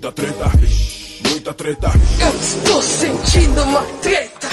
muita treta, muita treta. Eu estou sentindo uma treta.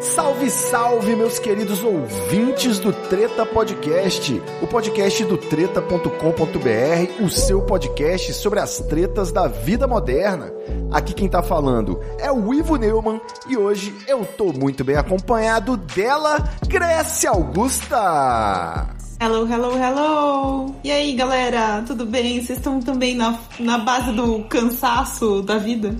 Salve, salve, meus queridos ouvintes do Treta Podcast, o podcast do treta.com.br, o seu podcast sobre as tretas da vida moderna. Aqui quem tá falando é o Ivo Neumann e hoje eu tô muito bem acompanhado dela, Grécia Augusta. Hello, hello, hello! E aí, galera, tudo bem? Vocês estão também na, na base do cansaço da vida?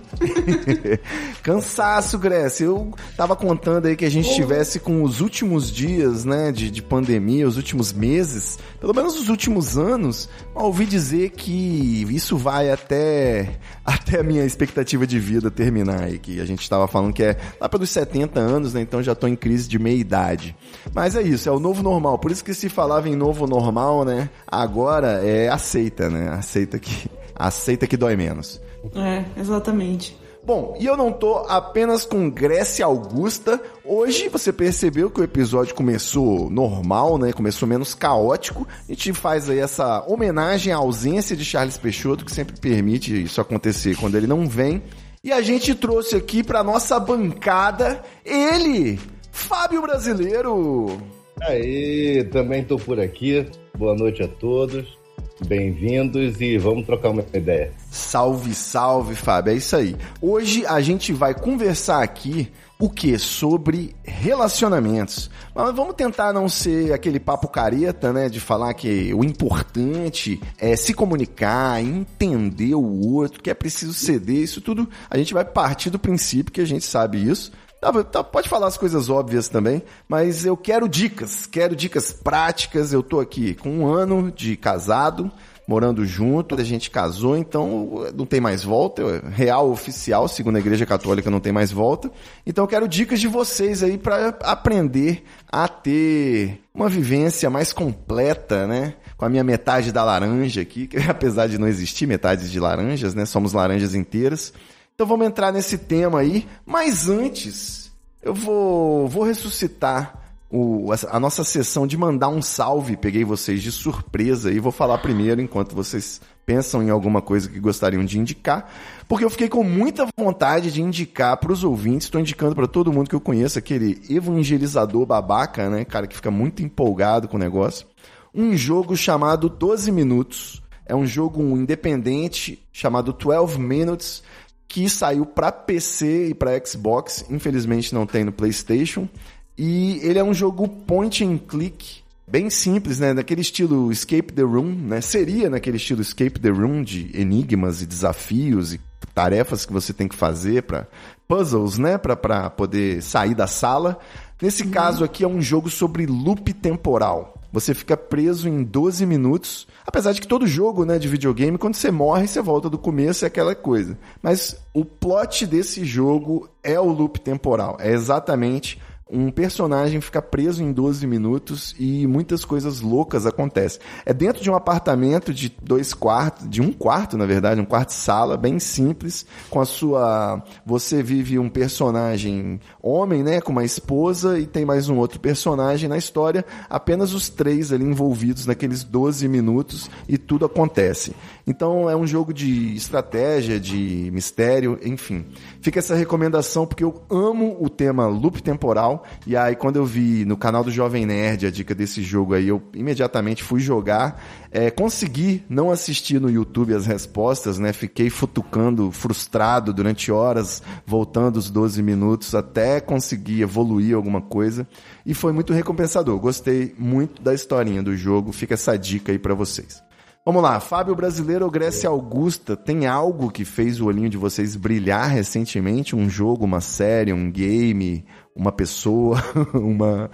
cansaço, Grécia. Eu tava contando aí que a gente estivesse com os últimos dias, né, de, de pandemia, os últimos meses, pelo menos os últimos anos, ouvi dizer que isso vai até, até a minha expectativa de vida terminar aí, que a gente estava falando que é lá pelos 70 anos, né, então já tô em crise de meia-idade. Mas é isso, é o novo normal, por isso que se falava em novo normal, né? Agora é aceita, né? Aceita que aceita que dói menos. É, exatamente. Bom, e eu não tô apenas com Grécia Augusta. Hoje você percebeu que o episódio começou normal, né? Começou menos caótico. A gente faz aí essa homenagem à ausência de Charles Peixoto, que sempre permite isso acontecer quando ele não vem. E a gente trouxe aqui para nossa bancada ele, Fábio Brasileiro. Aí, também estou por aqui. Boa noite a todos. Bem-vindos e vamos trocar uma ideia. Salve, salve, Fábio. É isso aí. Hoje a gente vai conversar aqui o que? Sobre relacionamentos. Mas vamos tentar não ser aquele papo careta, né? De falar que o importante é se comunicar, entender o outro, que é preciso ceder. Isso tudo a gente vai partir do princípio que a gente sabe isso. Tá, tá, pode falar as coisas óbvias também, mas eu quero dicas, quero dicas práticas. Eu tô aqui com um ano de casado, morando junto, a gente casou, então não tem mais volta, é real oficial, segundo a Igreja Católica não tem mais volta. Então eu quero dicas de vocês aí para aprender a ter uma vivência mais completa, né? Com a minha metade da laranja aqui, que apesar de não existir metades de laranjas, né? Somos laranjas inteiras. Então vamos entrar nesse tema aí, mas antes eu vou, vou ressuscitar o, a nossa sessão de mandar um salve. Peguei vocês de surpresa e vou falar primeiro enquanto vocês pensam em alguma coisa que gostariam de indicar, porque eu fiquei com muita vontade de indicar para os ouvintes, estou indicando para todo mundo que eu conheço, aquele evangelizador babaca, né, cara que fica muito empolgado com o negócio, um jogo chamado 12 Minutos. É um jogo independente chamado 12 Minutes que saiu para PC e para Xbox, infelizmente não tem no PlayStation. E ele é um jogo point and click, bem simples, né? Naquele estilo Escape the Room, né? Seria naquele estilo Escape the Room de enigmas e desafios e tarefas que você tem que fazer para puzzles, né? Para poder sair da sala. Nesse uhum. caso aqui é um jogo sobre loop temporal. Você fica preso em 12 minutos. Apesar de que todo jogo né, de videogame, quando você morre, você volta do começo, é aquela coisa. Mas o plot desse jogo é o loop temporal. É exatamente um personagem fica preso em 12 minutos e muitas coisas loucas acontecem. É dentro de um apartamento de dois quartos, de um quarto, na verdade, um quarto sala, bem simples, com a sua. Você vive um personagem homem, né? Com uma esposa e tem mais um outro personagem na história, apenas os três ali envolvidos naqueles 12 minutos e tudo acontece. Então é um jogo de estratégia, de mistério, enfim. Fica essa recomendação porque eu amo o tema loop temporal. E aí, quando eu vi no canal do Jovem Nerd a dica desse jogo aí, eu imediatamente fui jogar. É, consegui não assistir no YouTube as respostas, né? Fiquei futucando, frustrado durante horas, voltando os 12 minutos até conseguir evoluir alguma coisa. E foi muito recompensador. Gostei muito da historinha do jogo. Fica essa dica aí para vocês. Vamos lá, Fábio Brasileiro ou Grécia Augusta, tem algo que fez o olhinho de vocês brilhar recentemente? Um jogo, uma série, um game, uma pessoa, uma.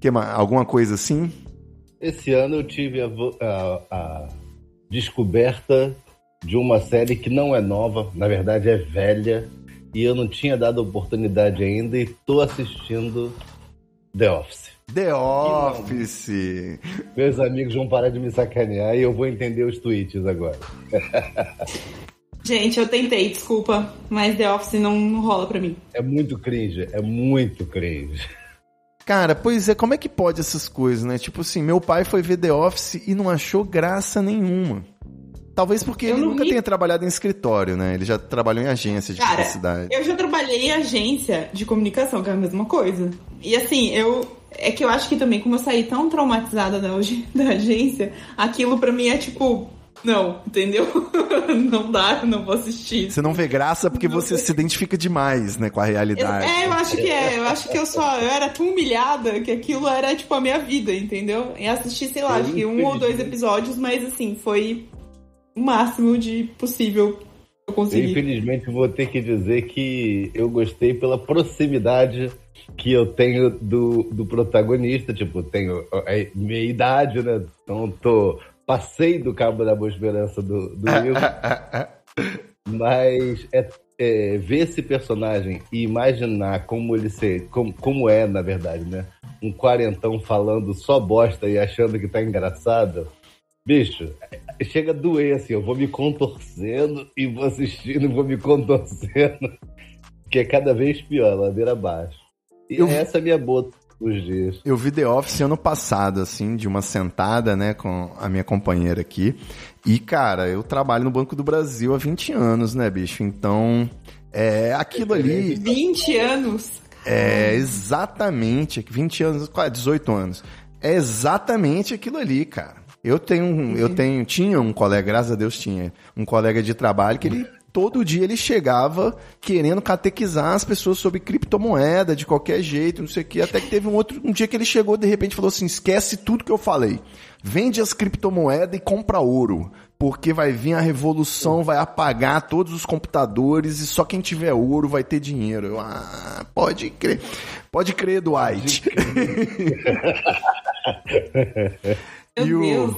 Que, alguma coisa assim? Esse ano eu tive a, a, a descoberta de uma série que não é nova, na verdade é velha, e eu não tinha dado oportunidade ainda e estou assistindo The Office. The Office. Meus amigos vão parar de me sacanear e eu vou entender os tweets agora. Gente, eu tentei, desculpa, mas The Office não, não rola pra mim. É muito cringe, é muito cringe. Cara, pois é, como é que pode essas coisas, né? Tipo assim, meu pai foi ver The Office e não achou graça nenhuma. Talvez porque Eu ele nunca ri. tenha trabalhado em escritório, né? Ele já trabalhou em agência de Cara, publicidade. eu já trabalhei em agência de comunicação, que é a mesma coisa. E assim, eu. É que eu acho que também, como eu saí tão traumatizada da, da agência, aquilo pra mim é tipo. Não, entendeu? não dá, eu não vou assistir. Você não vê graça porque você se identifica demais, né, com a Eu- realidade. é, eu acho que é. Eu acho que eu só. Eu era tão humilhada que aquilo era tipo a minha vida, entendeu? E assisti, sei lá, acho que um ou dois episódios, mas assim, foi o máximo de possível eu consegui. infelizmente, vou ter que dizer que eu gostei pela proximidade que eu tenho do, do protagonista. Tipo, tenho a minha idade, né? Então, tô, passei do cabo da boa esperança do, do. Mas é, é, ver esse personagem e imaginar como ele ser, como, como é, na verdade, né? Um quarentão falando só bosta e achando que tá engraçado. Bicho, chega a doer assim, eu vou me contorcendo e vou assistindo e vou me contorcendo. Que é cada vez pior, ladeira abaixo. E Eu- essa é a minha boa dos dias. Eu vi The Office ano passado, assim, de uma sentada, né, com a minha companheira aqui. E, cara, eu trabalho no Banco do Brasil há 20 anos, né, bicho? Então, é aquilo ali. 20 anos. É exatamente, 20 anos, quase 18 anos. É exatamente aquilo ali, cara. Eu tenho, um- eu tenho, tinha um colega, graças a Deus tinha, um colega de trabalho que ele todo dia ele chegava querendo catequizar as pessoas sobre criptomoeda de qualquer jeito, não sei o que, até que teve um outro, um dia que ele chegou de repente falou assim: "Esquece tudo que eu falei. Vende as criptomoedas e compra ouro, porque vai vir a revolução, vai apagar todos os computadores e só quem tiver ouro vai ter dinheiro". Eu, ah, pode crer. Pode crer, Dwight. Meu e o, Deus.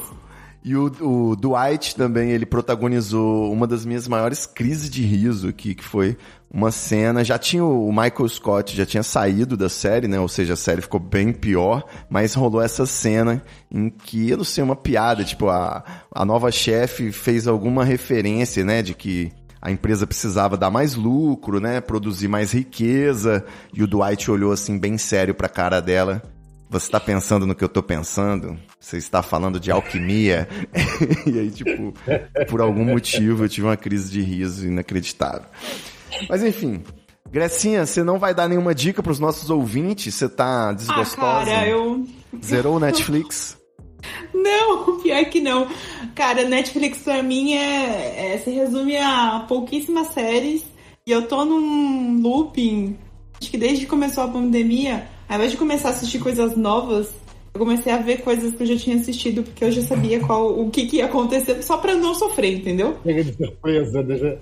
e o, o Dwight também, ele protagonizou uma das minhas maiores crises de riso aqui, que foi uma cena. Já tinha o Michael Scott, já tinha saído da série, né? Ou seja, a série ficou bem pior, mas rolou essa cena em que, eu não sei, uma piada, tipo, a, a nova chefe fez alguma referência, né? De que a empresa precisava dar mais lucro, né? Produzir mais riqueza. E o Dwight olhou assim, bem sério pra cara dela. Você está pensando no que eu tô pensando? Você está falando de alquimia? e aí, tipo, por algum motivo eu tive uma crise de riso inacreditável. Mas enfim, Grecinha, você não vai dar nenhuma dica pros nossos ouvintes? Você tá Ah, desgostosa? cara, eu. Zerou o Netflix? Não, pior que não. Cara, Netflix pra mim é, é- se resume a pouquíssimas séries. E eu tô num looping. Acho que desde que começou a pandemia, ao invés de começar a assistir coisas novas, eu comecei a ver coisas que eu já tinha assistido, porque eu já sabia qual, o que, que ia acontecer, só pra não sofrer, entendeu? Pega de surpresa, né?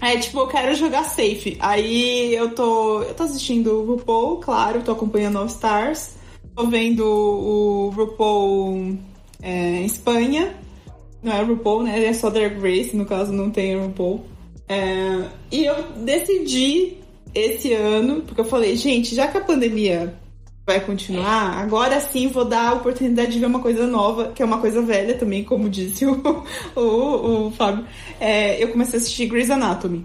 É, tipo, eu quero jogar safe. Aí eu tô. Eu tô assistindo o RuPaul, claro, tô acompanhando All Stars. Tô vendo o RuPaul é, Espanha. Não é RuPaul, né? É só Drag Race, no caso não tem RuPaul. É, e eu decidi esse ano, porque eu falei, gente, já que a pandemia vai continuar, agora sim vou dar a oportunidade de ver uma coisa nova, que é uma coisa velha também, como disse o, o, o Fábio. É, eu comecei a assistir Grey's Anatomy.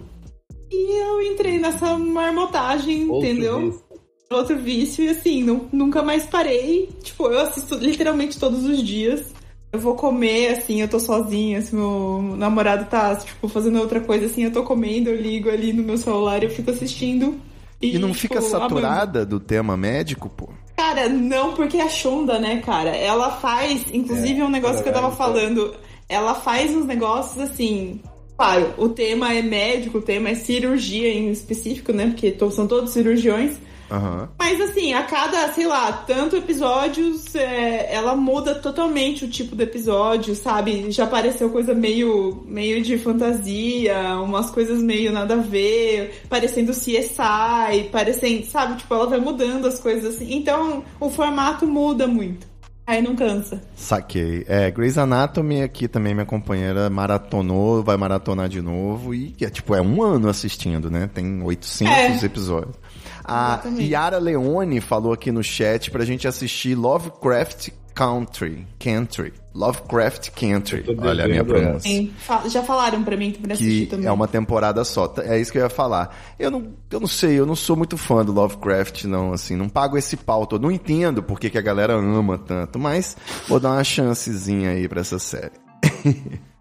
E eu entrei nessa marmotagem, Outro entendeu? vício. Outro vício, e assim, nu- nunca mais parei. Tipo, eu assisto literalmente todos os dias. Eu vou comer, assim, eu tô sozinha, se meu namorado tá, tipo, fazendo outra coisa, assim, eu tô comendo, eu ligo ali no meu celular e eu fico assistindo. E não fica tipo, amando. saturada do tema médico, pô? Cara, não, porque a Shonda, né, cara, ela faz, inclusive É, um negócio que eu tava é, falando, ela faz uns negócios assim. Claro, o tema é médico, o tema é cirurgia em específico, né? Porque são todos cirurgiões. Aham. Mas assim, a cada, sei lá, tanto episódios, é, ela muda totalmente o tipo do episódio, sabe? Já apareceu coisa meio, meio de fantasia, umas coisas meio nada a ver, parecendo CSI, parecendo, sabe? Tipo, ela vai mudando as coisas assim. Então, o formato muda muito. Aí não cansa. Saquei. É, Grey's Anatomy aqui também, minha companheira maratonou, vai maratonar de novo e é tipo, é um ano assistindo, né? Tem 800 É. episódios. A Exatamente. Yara Leone falou aqui no chat pra gente assistir Lovecraft Country. Country. Lovecraft Country. Olha a minha devendo pronúncia. Sim, já falaram pra mim pra assistir Que também. é uma temporada só. Tá- É isso que eu ia falar. Eu não, eu não sei, eu não sou muito fã do Lovecraft, não, assim. Não pago esse pau todo. Não entendo por que, que a galera ama tanto, mas vou dar uma chancezinha aí pra essa série.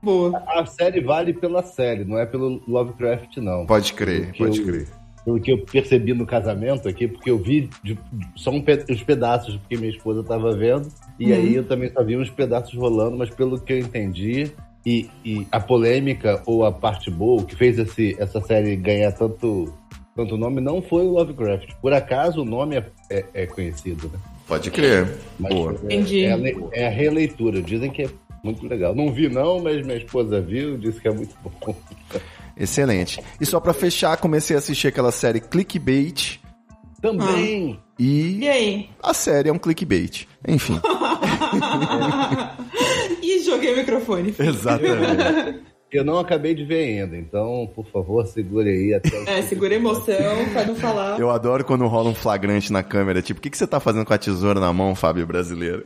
Boa. A série vale pela série, não é pelo Lovecraft, não. Pode crer, Porque pode eu- crer. Pelo que eu percebi no casamento aqui, porque eu vi de- só um pe- os pedaços, porque minha esposa estava vendo, e Uhum. aí eu também só vi uns pedaços rolando, mas pelo que eu entendi, e, e a polêmica ou a parte boa, que fez esse, essa série ganhar tanto, tanto nome, não foi o Lovecraft. Por acaso o nome é, é- é conhecido, né? Pode crer. Mas Boa. é- Entendi. É, a, é a releitura. Dizem que é muito legal. Não vi, não, mas minha esposa viu, disse que é muito bom. Excelente. E só pra fechar, comecei a assistir aquela série Clickbait Também. e E aí? a série é um clickbait. Enfim. e joguei o microfone. Exatamente. Eu não acabei de ver ainda, então, por favor, segure aí até o É, segura a emoção pra não falar. Eu adoro quando rola um flagrante na câmera, tipo, o que, que você tá fazendo com a tesoura na mão, Fábio Brasileiro?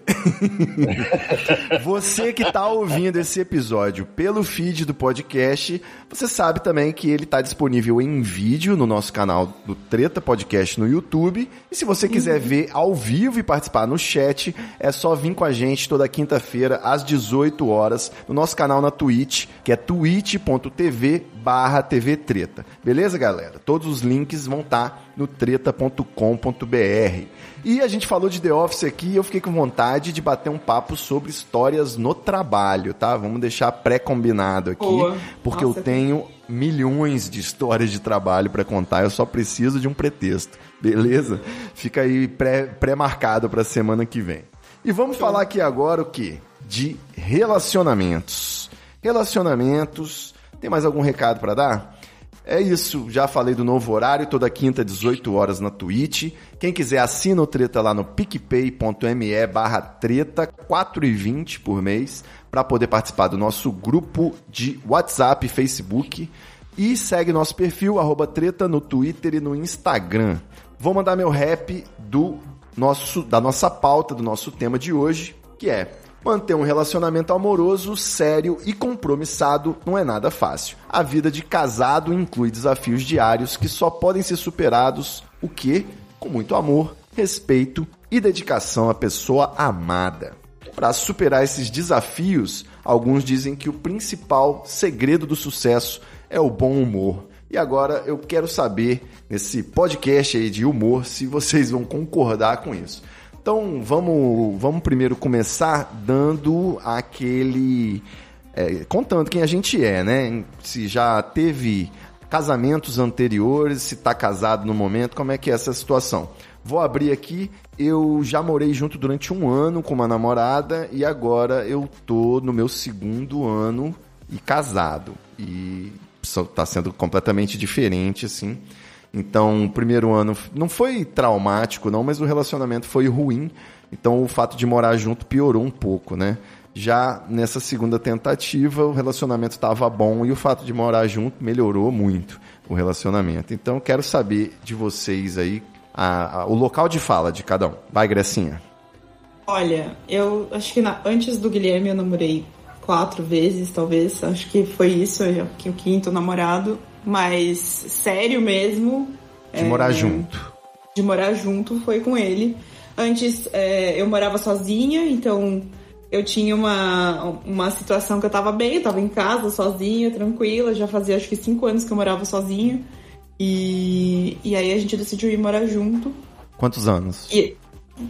você que tá ouvindo esse episódio pelo feed do podcast, você sabe também que ele tá disponível em vídeo no nosso canal do Treta Podcast no YouTube. E se você quiser ver ao vivo e participar no chat, é só vir com a gente toda quinta-feira às 18 horas no nosso canal na Twitch, que é twitch.tv barra TV Treta. Beleza, galera? Todos os links vão estar no treta.com.br. E a gente falou de The Office aqui e eu fiquei com vontade de bater um papo sobre histórias no trabalho, tá? Vamos deixar pré-combinado aqui, Boa. porque Nossa, eu tenho milhões de histórias de trabalho para contar, eu só preciso de um pretexto. Beleza? Fica aí pré- pré-marcado para semana que vem. E vamos falar aqui agora o que? De relacionamentos. Relacionamentos. Tem mais algum recado para dar? É isso, já falei do novo horário, toda quinta, 18 horas na Twitch. Quem quiser assina o Treta lá no picpay.me barra treta, 4,20 por mês, para poder participar do nosso grupo de WhatsApp e Facebook. E segue nosso perfil, arroba treta, no Twitter e no Instagram. Vou mandar meu rap do nosso, da nossa pauta, do nosso tema de hoje, que é Manter um relacionamento amoroso, sério e compromissado não é nada fácil. A vida de casado inclui desafios diários que só podem ser superados, o que? Com muito amor, respeito e dedicação à pessoa amada. Para superar esses desafios, alguns dizem que o principal segredo do sucesso é o bom humor. E agora eu quero saber, nesse podcast aí de humor, se vocês vão concordar com isso. Então vamos, vamos primeiro começar dando aquele. é, contando quem a gente é, né? Se já teve casamentos anteriores, se tá casado no momento, como é que é essa situação? Vou abrir aqui, eu já morei junto durante um ano com uma namorada e agora eu tô no meu segundo ano e casado. E só tá sendo completamente diferente, assim. Então, o primeiro ano não foi traumático, não, mas o relacionamento foi ruim. Então, o fato de morar junto piorou um pouco, né? Já nessa segunda tentativa, o relacionamento estava bom e o fato de morar junto melhorou muito o relacionamento. Então, quero saber de vocês aí a- a- o local de fala de cada um. Vai, Grecinha. Olha, eu acho que na- antes do Guilherme eu namorei quatro vezes, talvez. Acho que foi isso, que o quinto namorado. Mas sério mesmo. De morar junto. de morar junto foi com ele. Antes é, eu morava sozinha, então eu tinha uma, uma situação que eu tava bem, eu tava em casa sozinha, tranquila, já fazia acho que cinco anos que eu morava sozinha. E, e aí a gente decidiu ir morar junto. Quantos anos? E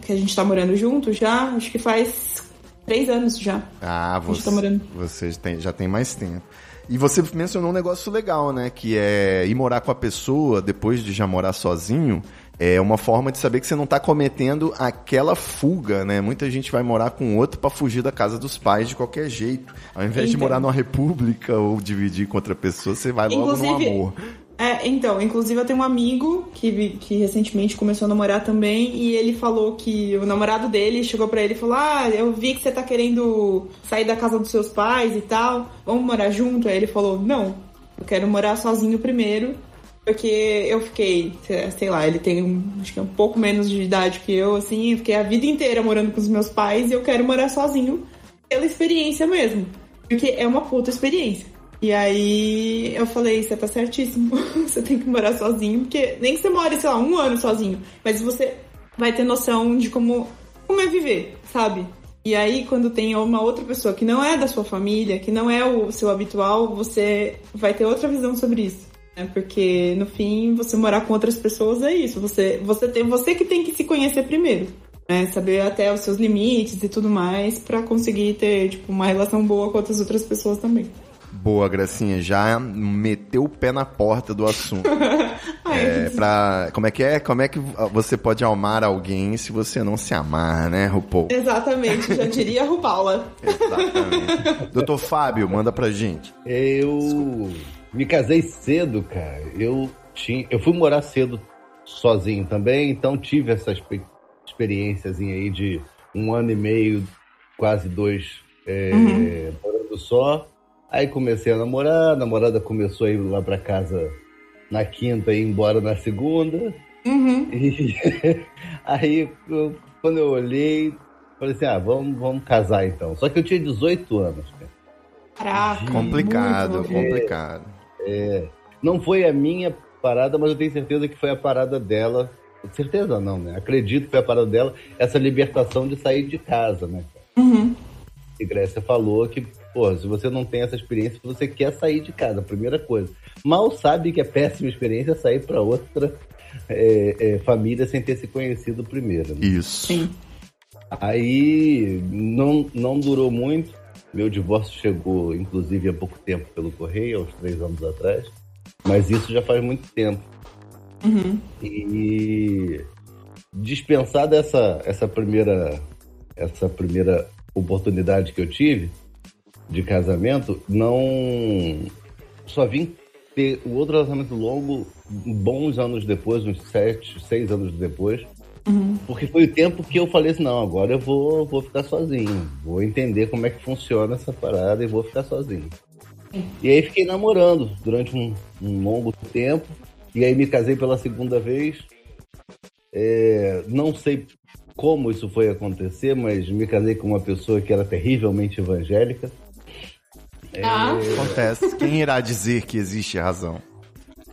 que a gente tá morando junto já, acho que faz três anos já. Ah, você, tá morando. você tem- já tem mais tempo. E você mencionou um negócio legal, né? Que é ir morar com a pessoa depois de já morar sozinho. É uma forma de saber que você não tá cometendo aquela fuga, né? Muita gente vai morar com outro pra fugir da casa dos pais de qualquer jeito. Ao invés de Então. morar numa república ou dividir com outra pessoa, você vai logo no Inclusive- amor. É, então, inclusive eu tenho um amigo que, que recentemente começou a namorar também e ele falou que o namorado dele chegou pra ele e falou: Ah, eu vi que você tá querendo sair da casa dos seus pais e tal, vamos morar junto? Aí ele falou: Não, eu quero morar sozinho primeiro, porque eu fiquei, sei lá, ele tem um, acho que é um pouco menos de idade que eu, assim, eu fiquei a vida inteira morando com os meus pais e eu quero morar sozinho pela experiência mesmo, porque é uma puta experiência. E aí eu falei, você tá certíssimo, você tem que morar sozinho, porque nem que você more, sei lá, um ano sozinho, mas você vai ter noção de como, como é viver, sabe? E aí, quando tem uma outra pessoa que não é da sua família, que não é o seu habitual, você vai ter outra visão sobre isso. Né? Porque, no fim, você morar com outras pessoas é isso. Você, você, tem, você que tem que se conhecer primeiro. Né? Saber até os seus limites e tudo mais para conseguir ter tipo, uma relação boa com outras outras pessoas também. Boa, Gracinha, já meteu o pé na porta do assunto. Ai, é, pra, como é que é? Como é que você pode amar alguém se você não se amar, né, RuPaul? Exatamente, já diria Rupaula. Exatamente. Doutor Fábio, manda pra gente. Eu me casei cedo, cara. Eu tinha, eu fui morar cedo sozinho também, então tive essa expe- experiências aí de um ano e meio, quase dois, é, morando só. Aí comecei a namorar, a namorada começou a ir lá pra casa na quinta e ir embora na segunda. Uhum. E aí, eu- quando eu olhei, falei assim: ah, vamos, vamos casar então. Só que eu tinha 18 anos, cara. Caraca. Complicado, muito complicado. Não foi a minha parada, mas eu tenho certeza que foi a parada dela. Certeza não, né? Acredito que foi a parada dela, essa libertação de sair de casa, né? Uhum. E Grécia falou que, pô, se você não tem essa experiência, você quer sair de casa, primeira coisa. Mal sabe que é péssima experiência sair para outra é, é, família sem ter se conhecido primeiro. né? Isso. Sim. Aí não, não durou muito. Meu divórcio chegou, inclusive, há pouco tempo pelo correio, aos três anos atrás. Mas isso já faz muito tempo. Uhum. E dispensada essa, essa primeira essa primeira oportunidade que eu tive de casamento, não só vim ter o outro relacionamento longo bons anos depois, uns sete, seis anos depois, porque foi o tempo que eu falei assim, não, agora eu vou, vou ficar sozinho, vou entender como é que funciona essa parada e vou ficar sozinho. E aí fiquei namorando durante um, um longo tempo, e aí me casei pela segunda vez. É, não sei como isso foi acontecer, mas me casei com uma pessoa que era terrivelmente evangélica. Ah, Acontece. Quem irá dizer que existe razão?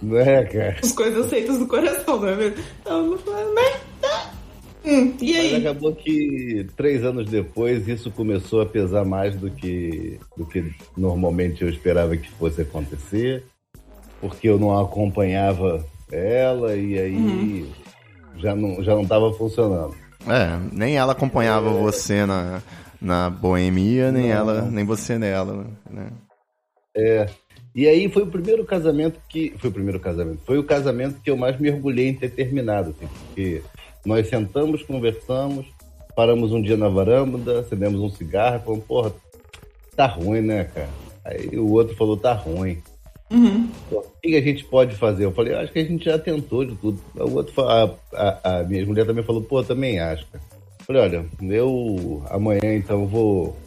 Não é, cara? as coisas feitas do coração, não é mesmo? Então, mas... tá. Hum, e Mas aí? acabou que três anos depois isso começou a pesar mais do que, do que normalmente eu esperava que fosse acontecer, porque eu não acompanhava ela e aí já não já não estava funcionando. É, nem ela acompanhava você na, na boemia, nem ela, nem você nela, né? E aí foi o primeiro casamento que. Foi o primeiro casamento. Foi o casamento que eu mais me orgulhei em ter terminado. Assim, porque nós sentamos, conversamos, paramos um dia na varanda, acendemos um cigarro, falamos, porra, tá ruim, né, cara? Aí o outro falou, tá ruim. Uhum. O que a gente pode fazer? Eu falei, acho que a gente já tentou de tudo. O outro, a, a, a minha mulher também falou, pô, também acho, cara. Eu Falei, olha, eu amanhã então vou,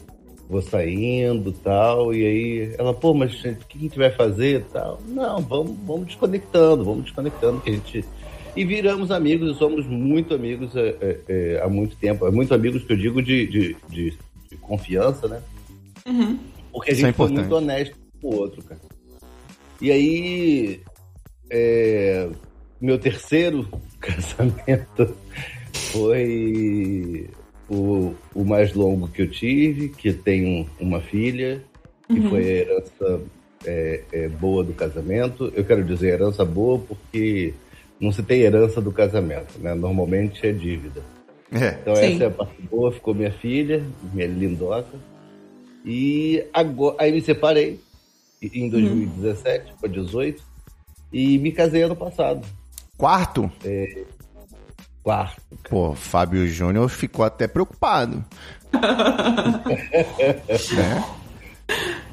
vou saindo tal. E aí ela, pô, mas gente, o que a gente vai fazer tal? Não, vamos, vamos desconectando, vamos desconectando, que a gente. E viramos amigos, e somos muito amigos é, é, é, há muito tempo. É muito amigos que eu digo de, de, de, de confiança, né? Uhum. Porque a Isso é gente foi muito honesto com o outro, cara. E aí, é, meu terceiro casamento foi o, o mais longo que eu tive, que tem uma filha, que foi a herança é, é, boa do casamento. Eu quero dizer herança boa porque não se tem herança do casamento, né? Normalmente é dívida. É. Então Sim. essa é a parte boa, ficou minha filha, minha lindoca. E agora, aí me separei em 2017 para 18 e me casei ano passado. Quarto? Quarto. Pô, Fábio Júnior ficou até preocupado. né?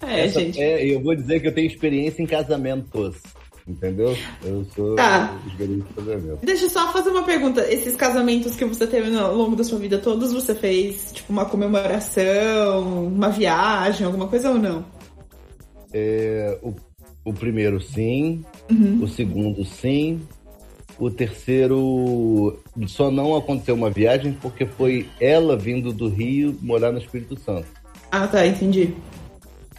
É, Essa- gente. é, eu vou dizer que eu tenho experiência em casamentos. Entendeu? Eu sou Tá. experiência em casamento. Deixa eu só fazer uma pergunta. Esses casamentos que você teve no- ao longo da sua vida, todos você fez, tipo, uma comemoração, uma viagem, alguma coisa ou não? É, o, o primeiro sim, Uhum. o segundo sim, o terceiro só não aconteceu uma viagem porque foi ela vindo do Rio morar no Espírito Santo. Ah, tá, entendi.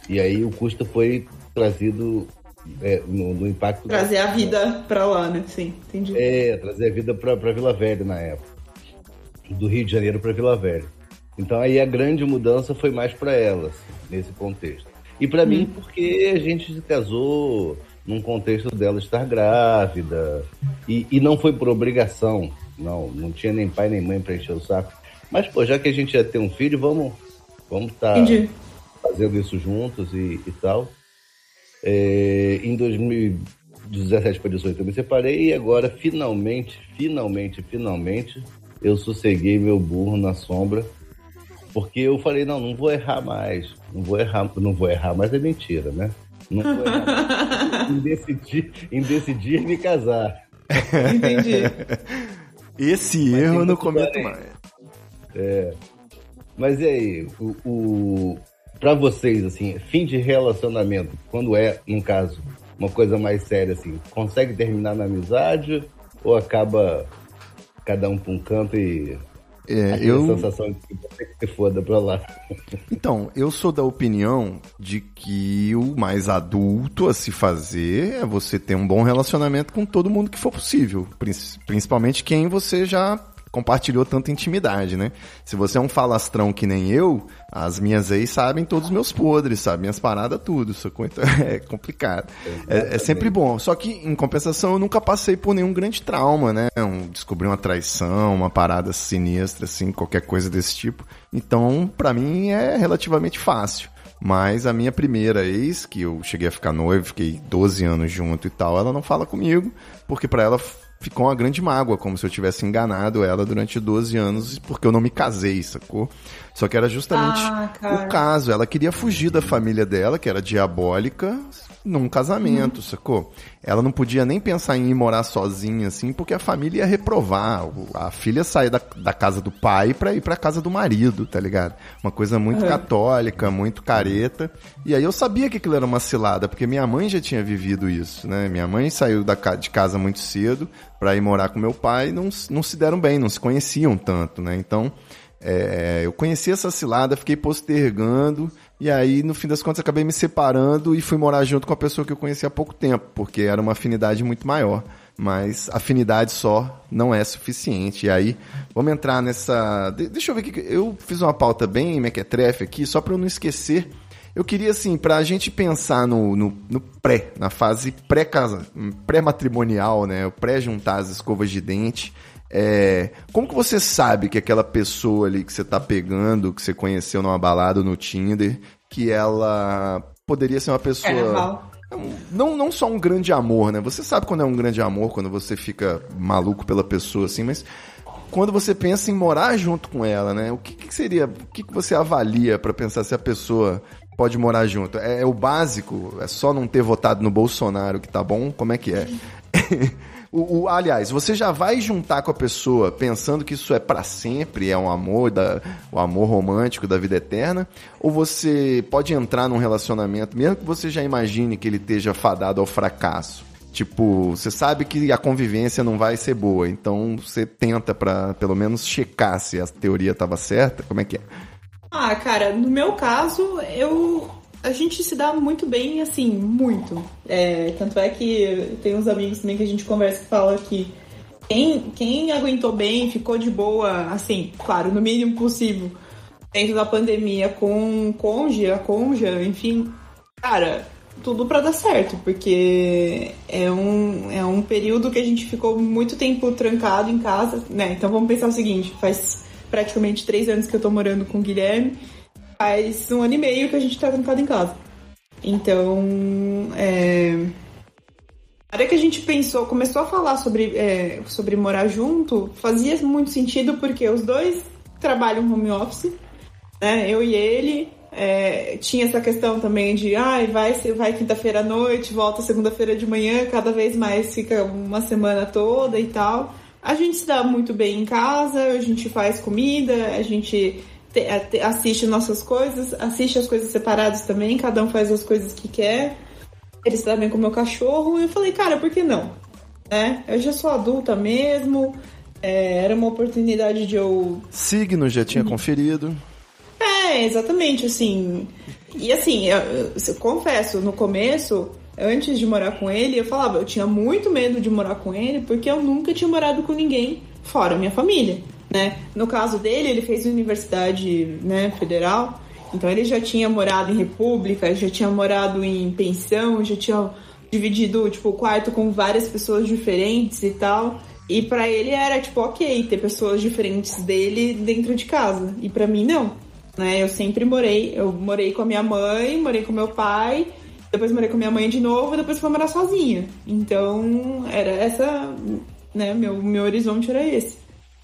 E aí o custo foi trazido é, no, no impacto. Trazer a vida pra lá, né? Sim, entendi. É, trazer a vida para Vila Velha na época. Do Rio de Janeiro para Vila Velha. Então aí a grande mudança foi mais para elas, nesse contexto. E para hum. mim, porque a gente se casou num contexto dela estar grávida. E, e não foi por obrigação. Não, não tinha nem pai nem mãe para encher o saco. Mas, pô, já que a gente ia ter um filho, vamos vamos estar tá fazendo isso juntos e, e tal. É, em 2017 para 2018 eu me separei e agora finalmente, finalmente, finalmente eu sosseguei meu burro na sombra porque eu falei não, não vou errar mais, não vou errar, não vou errar, mas é mentira, né? Não errar em decidir, em decidir me casar. Entendi. Esse mas erro eu não cometo mais. É. Mas e aí, o, o para vocês assim, fim de relacionamento, quando é, num caso, uma coisa mais séria assim, consegue terminar na amizade ou acaba cada um para um canto e é, eu... sensação de que você se foda pra lá. Então, eu sou da opinião de que o mais adulto a se fazer é você ter um bom relacionamento com todo mundo que for possível. Principalmente quem você já compartilhou tanta intimidade, né? Se você é um falastrão que nem eu, as minhas ex sabem todos os meus podres, sabem minhas paradas, tudo. Isso é complicado. É, é, sempre bom. Só que, em compensação, eu nunca passei por nenhum grande trauma, né? Um, descobri uma traição, uma parada sinistra, assim, qualquer coisa desse tipo. Então, para mim, é relativamente fácil. Mas a minha primeira ex, que eu cheguei a ficar noivo, fiquei 12 anos junto e tal, ela não fala comigo, porque para ela ficou uma grande mágoa, como se eu tivesse enganado ela durante 12 anos, porque eu não me casei, sacou? Só que era justamente ah, o caso. Ela queria fugir da família dela, que era diabólica, num casamento, hum. sacou? Ela não podia nem pensar em ir morar sozinha, assim, porque a família ia reprovar. A filha sair da, da casa do pai pra ir pra casa do marido, tá ligado? Uma coisa muito é. católica, muito careta. E aí eu sabia que aquilo era uma cilada, porque minha mãe já tinha vivido isso, né? Minha mãe saiu da, de casa muito cedo pra ir morar com meu pai e não, não se deram bem, não se conheciam tanto, né? Então é, eu conheci essa cilada, fiquei postergando, e aí, no fim das contas, acabei me separando e fui morar junto com a pessoa que eu conheci há pouco tempo, porque era uma afinidade muito maior. Mas afinidade só não é suficiente. E aí, vamos entrar nessa. deixa eu ver aqui. Eu fiz uma pauta bem mequetrefe aqui, só para eu não esquecer. Eu queria, assim, para a gente pensar no, no, no pré, na fase pré-matrimonial, né? Pré-juntar as escovas de dente. É, como que você sabe que aquela pessoa ali que você tá pegando, que você conheceu numa balada no Tinder, que ela poderia ser uma pessoa. É não, não só um grande amor, né? Você sabe quando é um grande amor, quando você fica maluco pela pessoa, assim, mas quando você pensa em morar junto com ela, né? O que, que seria, o que, que você avalia para pensar se a pessoa pode morar junto? É, é, o básico? É só não ter votado no Bolsonaro que tá bom? Como é que é? O, o, aliás, você já vai juntar com a pessoa pensando que isso é para sempre, é um amor, da, o amor romântico da vida eterna, ou você pode entrar num relacionamento, mesmo que você já imagine que ele esteja fadado ao fracasso. Tipo, você sabe que a convivência não vai ser boa, então você tenta para pelo menos checar se a teoria estava certa. Como é que é? Ah, cara, no meu caso, eu a gente se dá muito bem, assim, muito. É, tanto é que tem uns amigos também que a gente conversa que fala que quem, quem aguentou bem, ficou de boa, assim, claro, no mínimo possível, dentro da pandemia com conge, a conja, enfim, cara, tudo para dar certo, porque é um, é um período que a gente ficou muito tempo trancado em casa, né? Então vamos pensar o seguinte, faz praticamente três anos que eu tô morando com o Guilherme faz um ano e meio que a gente tá trancado em casa. Então, é... A hora que a gente pensou, começou a falar sobre, é, sobre morar junto, fazia muito sentido porque os dois trabalham home office, né? Eu e ele. É, tinha essa questão também de ah, vai, vai quinta-feira à noite, volta segunda-feira de manhã, cada vez mais fica uma semana toda e tal. A gente se dá muito bem em casa, a gente faz comida, a gente assiste nossas coisas, assiste as coisas separadas também, cada um faz as coisas que quer. Eles também com o meu cachorro. E eu falei, cara, por que não? Né? Eu já sou adulta mesmo. É, era uma oportunidade de eu. Signo já tinha uhum. conferido. É, exatamente, assim. E assim, eu, eu, eu, confesso, no começo, antes de morar com ele, eu falava, eu tinha muito medo de morar com ele, porque eu nunca tinha morado com ninguém fora minha família. Né? No caso dele, ele fez universidade né, federal, então ele já tinha morado em república, já tinha morado em pensão, já tinha dividido tipo o quarto com várias pessoas diferentes e tal. E para ele era tipo ok ter pessoas diferentes dele dentro de casa. E para mim não, né? Eu sempre morei, eu morei com a minha mãe, morei com meu pai, depois morei com minha mãe de novo, depois fui morar sozinha. Então era essa, né? Meu meu horizonte era esse.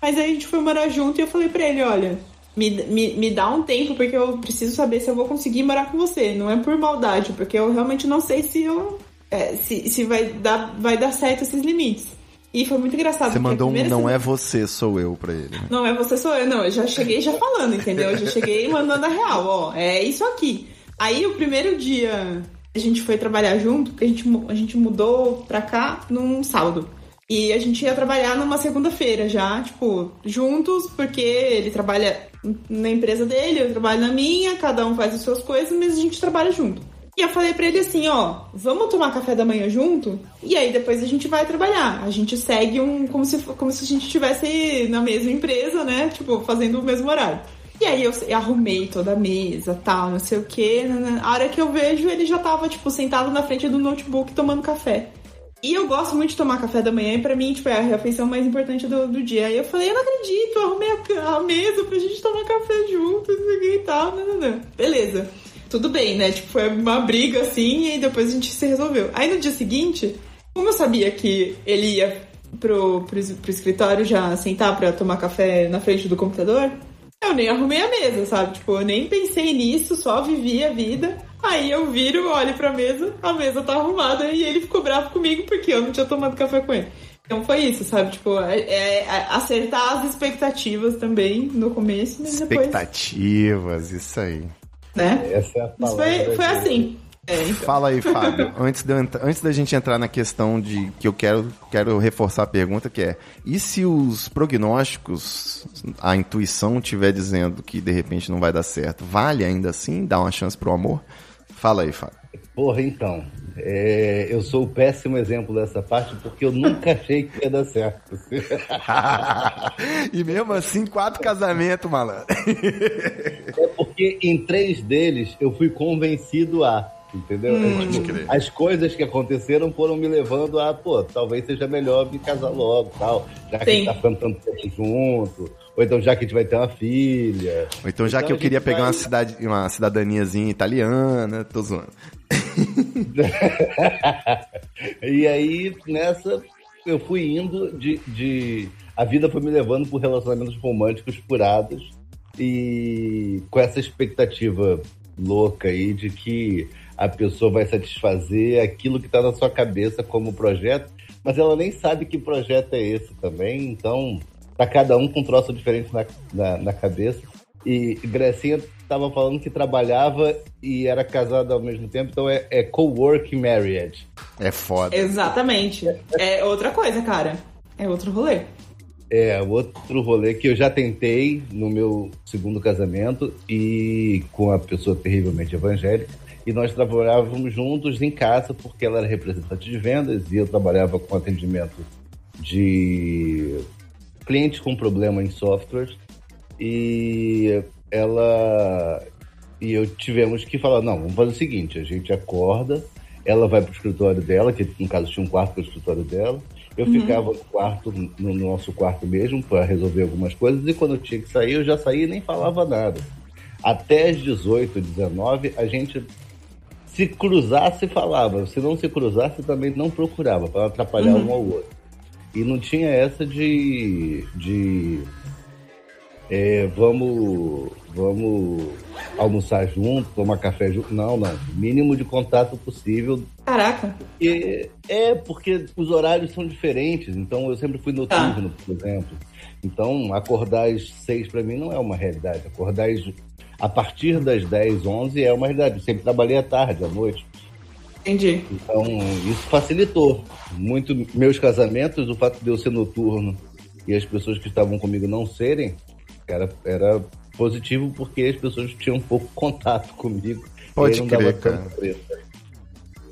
Mas aí a gente foi morar junto e eu falei pra ele, olha, me, me, me dá um tempo porque eu preciso saber se eu vou conseguir morar com você. Não é por maldade, porque eu realmente não sei se eu é, se, se vai, dar, vai dar certo esses limites. E foi muito engraçado. Você mandou um não é você, sou eu pra ele. Não é você, sou eu. Não, eu já cheguei já falando, entendeu? Eu já cheguei mandando a real, ó. É isso aqui. Aí o primeiro dia a gente foi trabalhar junto, porque a gente, a gente mudou pra cá num sábado. E a gente ia trabalhar numa segunda-feira já, tipo, juntos, porque ele trabalha na empresa dele, eu trabalho na minha, cada um faz as suas coisas, mas a gente trabalha junto. E eu falei para ele assim, ó, vamos tomar café da manhã junto? E aí depois a gente vai trabalhar. A gente segue um como se como se a gente estivesse na mesma empresa, né? Tipo, fazendo o mesmo horário. E aí eu, eu arrumei toda a mesa, tal, não sei o quê. Né, né. A hora que eu vejo, ele já tava, tipo, sentado na frente do notebook tomando café. E eu gosto muito de tomar café da manhã e pra mim, tipo, é a refeição mais importante do, do dia. Aí eu falei, eu não acredito, eu arrumei a, a mesa pra gente tomar café juntos e tal, não, não, não. Beleza tudo bem, né? Tipo, foi uma briga assim e depois a gente se resolveu. Aí no dia seguinte, como eu sabia que ele ia pro, pro, pro escritório já sentar pra tomar café na frente do computador, eu nem arrumei a mesa, sabe? Tipo, eu nem pensei nisso, só vivi a vida. Aí eu viro, olho pra mesa, a mesa tá arrumada e ele ficou bravo comigo porque eu não tinha tomado café com ele. Então foi isso, sabe? Tipo, é, é, é acertar as expectativas também no começo, mas depois. Expectativas, isso aí né? Essa é a palavra. Foi, foi assim. É, então. Fala aí, Fábio. antes, de, antes da gente entrar na questão de que eu quero, quero reforçar a pergunta, que é: e se os prognósticos, a intuição estiver dizendo que de repente não vai dar certo, vale ainda assim dar uma chance pro amor? Fala aí, Fábio. Porra, então. É, eu sou o péssimo exemplo dessa parte porque eu nunca achei que ia dar certo. e mesmo assim, quatro casamentos, malandro. é porque em três deles eu fui convencido a. Entendeu? Hum, é, tipo, as coisas que aconteceram foram me levando a, pô, talvez seja melhor me casar logo tal. Já que Sim. a gente tá ficando tanto tempo junto. Ou então já que a gente vai ter uma filha. Ou então já então, que eu queria pegar vai... uma, cidade, uma cidadaniazinha italiana, tô zoando. e aí, nessa, eu fui indo de, de. A vida foi me levando por relacionamentos românticos furados e com essa expectativa louca aí de que a pessoa vai satisfazer aquilo que está na sua cabeça como projeto, mas ela nem sabe que projeto é esse também, então tá cada um com um troço diferente na, na, na cabeça. E Grecinha estava falando que trabalhava e era casada ao mesmo tempo, então é, é co-work marriage. É foda. Exatamente. É outra coisa, cara. É outro rolê. É, outro rolê que eu já tentei no meu segundo casamento e com a pessoa terrivelmente evangélica. E nós trabalhávamos juntos em casa porque ela era representante de vendas e eu trabalhava com atendimento de clientes com problema em softwares. E ela e eu tivemos que falar, não, vamos fazer o seguinte, a gente acorda, ela vai pro escritório dela, que no caso tinha um quarto pro escritório dela, eu uhum. ficava no quarto, no nosso quarto mesmo, para resolver algumas coisas, e quando eu tinha que sair, eu já saía e nem falava nada. Até as 18, 19, a gente se cruzasse falava, se não se cruzasse também não procurava, para atrapalhar uhum. um ao outro. E não tinha essa de, de é, vamos, vamos almoçar junto, tomar café junto. Não, não. Mínimo de contato possível. Caraca. E, é, porque os horários são diferentes. Então, eu sempre fui noturno, ah. por exemplo. Então, acordar às seis para mim não é uma realidade. Acordar às, a partir das 10, 11 é uma realidade. Eu sempre trabalhei à tarde, à noite. Entendi. Então, isso facilitou muito meus casamentos, o fato de eu ser noturno e as pessoas que estavam comigo não serem, era, era positivo porque as pessoas tinham um pouco contato comigo. Pode crer, cara.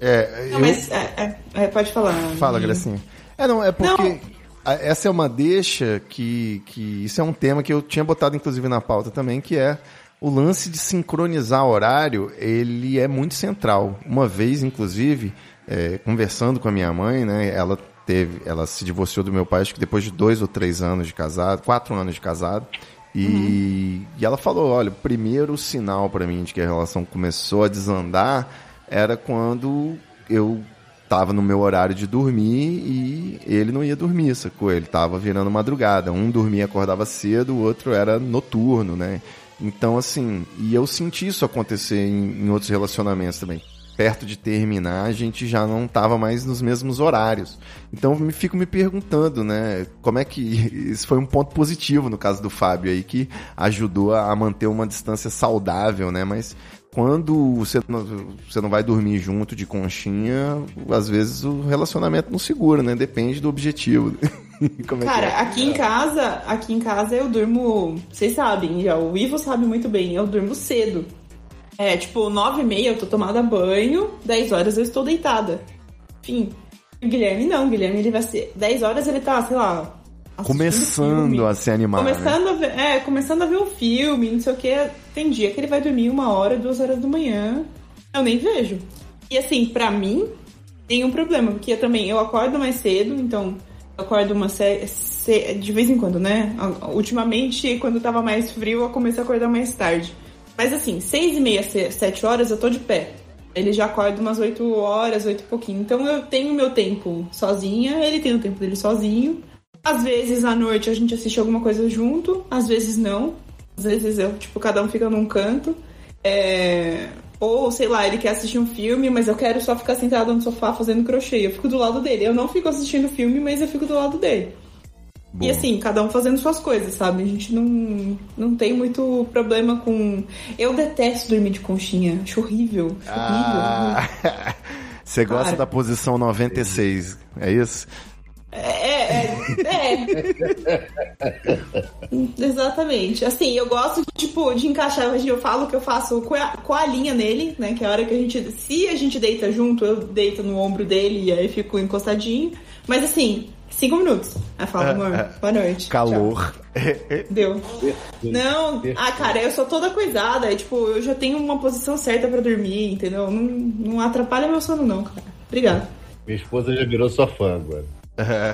É, não, eu... mas é, é, é, pode falar. Fala, Gracinha. É, não, é porque... Não. essa é uma deixa que, que. Isso é um tema que eu tinha botado, inclusive, na pauta também, que é o lance de sincronizar horário, ele é muito central. Uma vez, inclusive, é, conversando com a minha mãe, né? Ela teve, ela se divorciou do meu pai, acho que depois de dois ou três anos de casado, quatro anos de casado. E, uhum. e ela falou, olha, o primeiro sinal para mim de que a relação começou a desandar era quando eu tava no meu horário de dormir e ele não ia dormir, sacou? Ele tava virando madrugada. Um dormia acordava cedo, o outro era noturno, né? Então, assim, e eu senti isso acontecer em, em outros relacionamentos também. Perto de terminar, a gente já não tava mais nos mesmos horários. Então, me fico me perguntando, né? Como é que. Isso foi um ponto positivo no caso do Fábio aí, que ajudou a manter uma distância saudável, né? Mas quando você não, você não vai dormir junto de conchinha, às vezes o relacionamento não segura, né? Depende do objetivo. é Cara, é? aqui em casa, aqui em casa eu durmo, vocês sabem, já o Ivo sabe muito bem, eu durmo cedo. É, tipo, nove e meia eu tô tomada banho, dez horas eu estou deitada. Enfim, o Guilherme não, o Guilherme ele vai ser, dez horas ele tá, sei lá, Começando a se animar. Né? Começando, né? a ver, é, começando a ver o filme, não sei o que. Tem dia que ele vai dormir uma hora, duas horas da manhã. Eu nem vejo. E assim, pra mim, tem um problema, porque eu também eu acordo mais cedo, então acordo uma se, de vez em quando, né? Ultimamente, quando tava mais frio, eu comecei a acordar mais tarde. Mas assim, seis e meia, sete horas eu tô de pé. Ele já acorda umas oito horas, oito e pouquinho. Então eu tenho meu tempo sozinha, ele tem o tempo dele sozinho. Às vezes à noite a gente assiste alguma coisa junto, às vezes não. Às vezes eu, tipo, cada um fica num canto. É... Ou, sei lá, ele quer assistir um filme, mas eu quero só ficar sentada no sofá fazendo crochê. Eu fico do lado dele. Eu não fico assistindo filme, mas eu fico do lado dele. Boa. E assim, cada um fazendo suas coisas, sabe? A gente não, não tem muito problema com. Eu detesto dormir de conchinha. Acho horrível. Acho ah, horrível. Você gosta da posição 96, é isso? É, é, é. Exatamente. Assim, eu gosto, tipo, de encaixar. Eu falo que eu faço com a, linha nele, né? Que é a hora que a gente. Se a gente deita junto, eu deito no ombro dele e aí fico encostadinho. Mas assim, cinco minutos. Aí falo, amor, é, boa noite. Calor. Deu. Não, ah, cara, eu sou toda coisada. E, tipo, eu já tenho uma posição certa para dormir, entendeu? Não, não atrapalha meu sono, não, cara. Obrigada. Minha esposa já virou sua fã agora. É.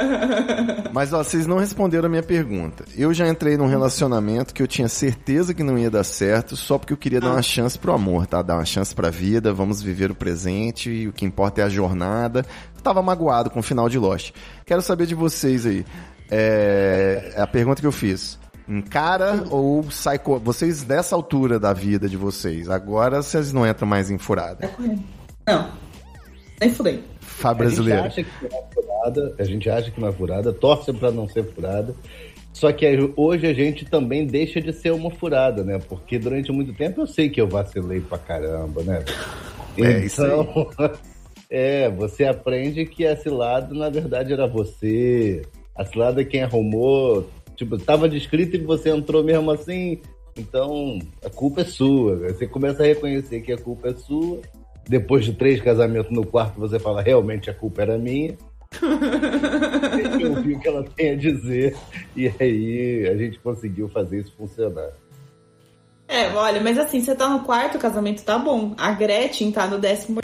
Mas ó, vocês não responderam a minha pergunta. Eu já entrei num relacionamento que eu tinha certeza que não ia dar certo, só porque eu queria dar uma chance pro amor, tá? Dar uma chance pra vida, vamos viver o presente, e o que importa é a jornada. Eu tava magoado com o final de Lost. Quero saber de vocês aí. É, é a pergunta que eu fiz. Encara ou sai. Vocês, dessa altura da vida de vocês, agora vocês não entram mais em furada? Não. Nem furei. Brasileiro. A gente acha que não é furada, a gente acha que não é furada, torce para não ser furada. Só que hoje a gente também deixa de ser uma furada, né? Porque durante muito tempo eu sei que eu vacilei pra caramba, né? É, então, é, você aprende que a cilada na verdade era você. A cilada é quem arrumou, tipo, tava descrito e você entrou mesmo assim. Então, a culpa é sua. Você começa a reconhecer que a culpa é sua depois de três casamentos no quarto, você fala, realmente a culpa era minha. eu ouvi o que ela tem a dizer. E aí a gente conseguiu fazer isso funcionar. É, olha, mas assim, você tá no quarto, o casamento tá bom. A Gretchen tá no 18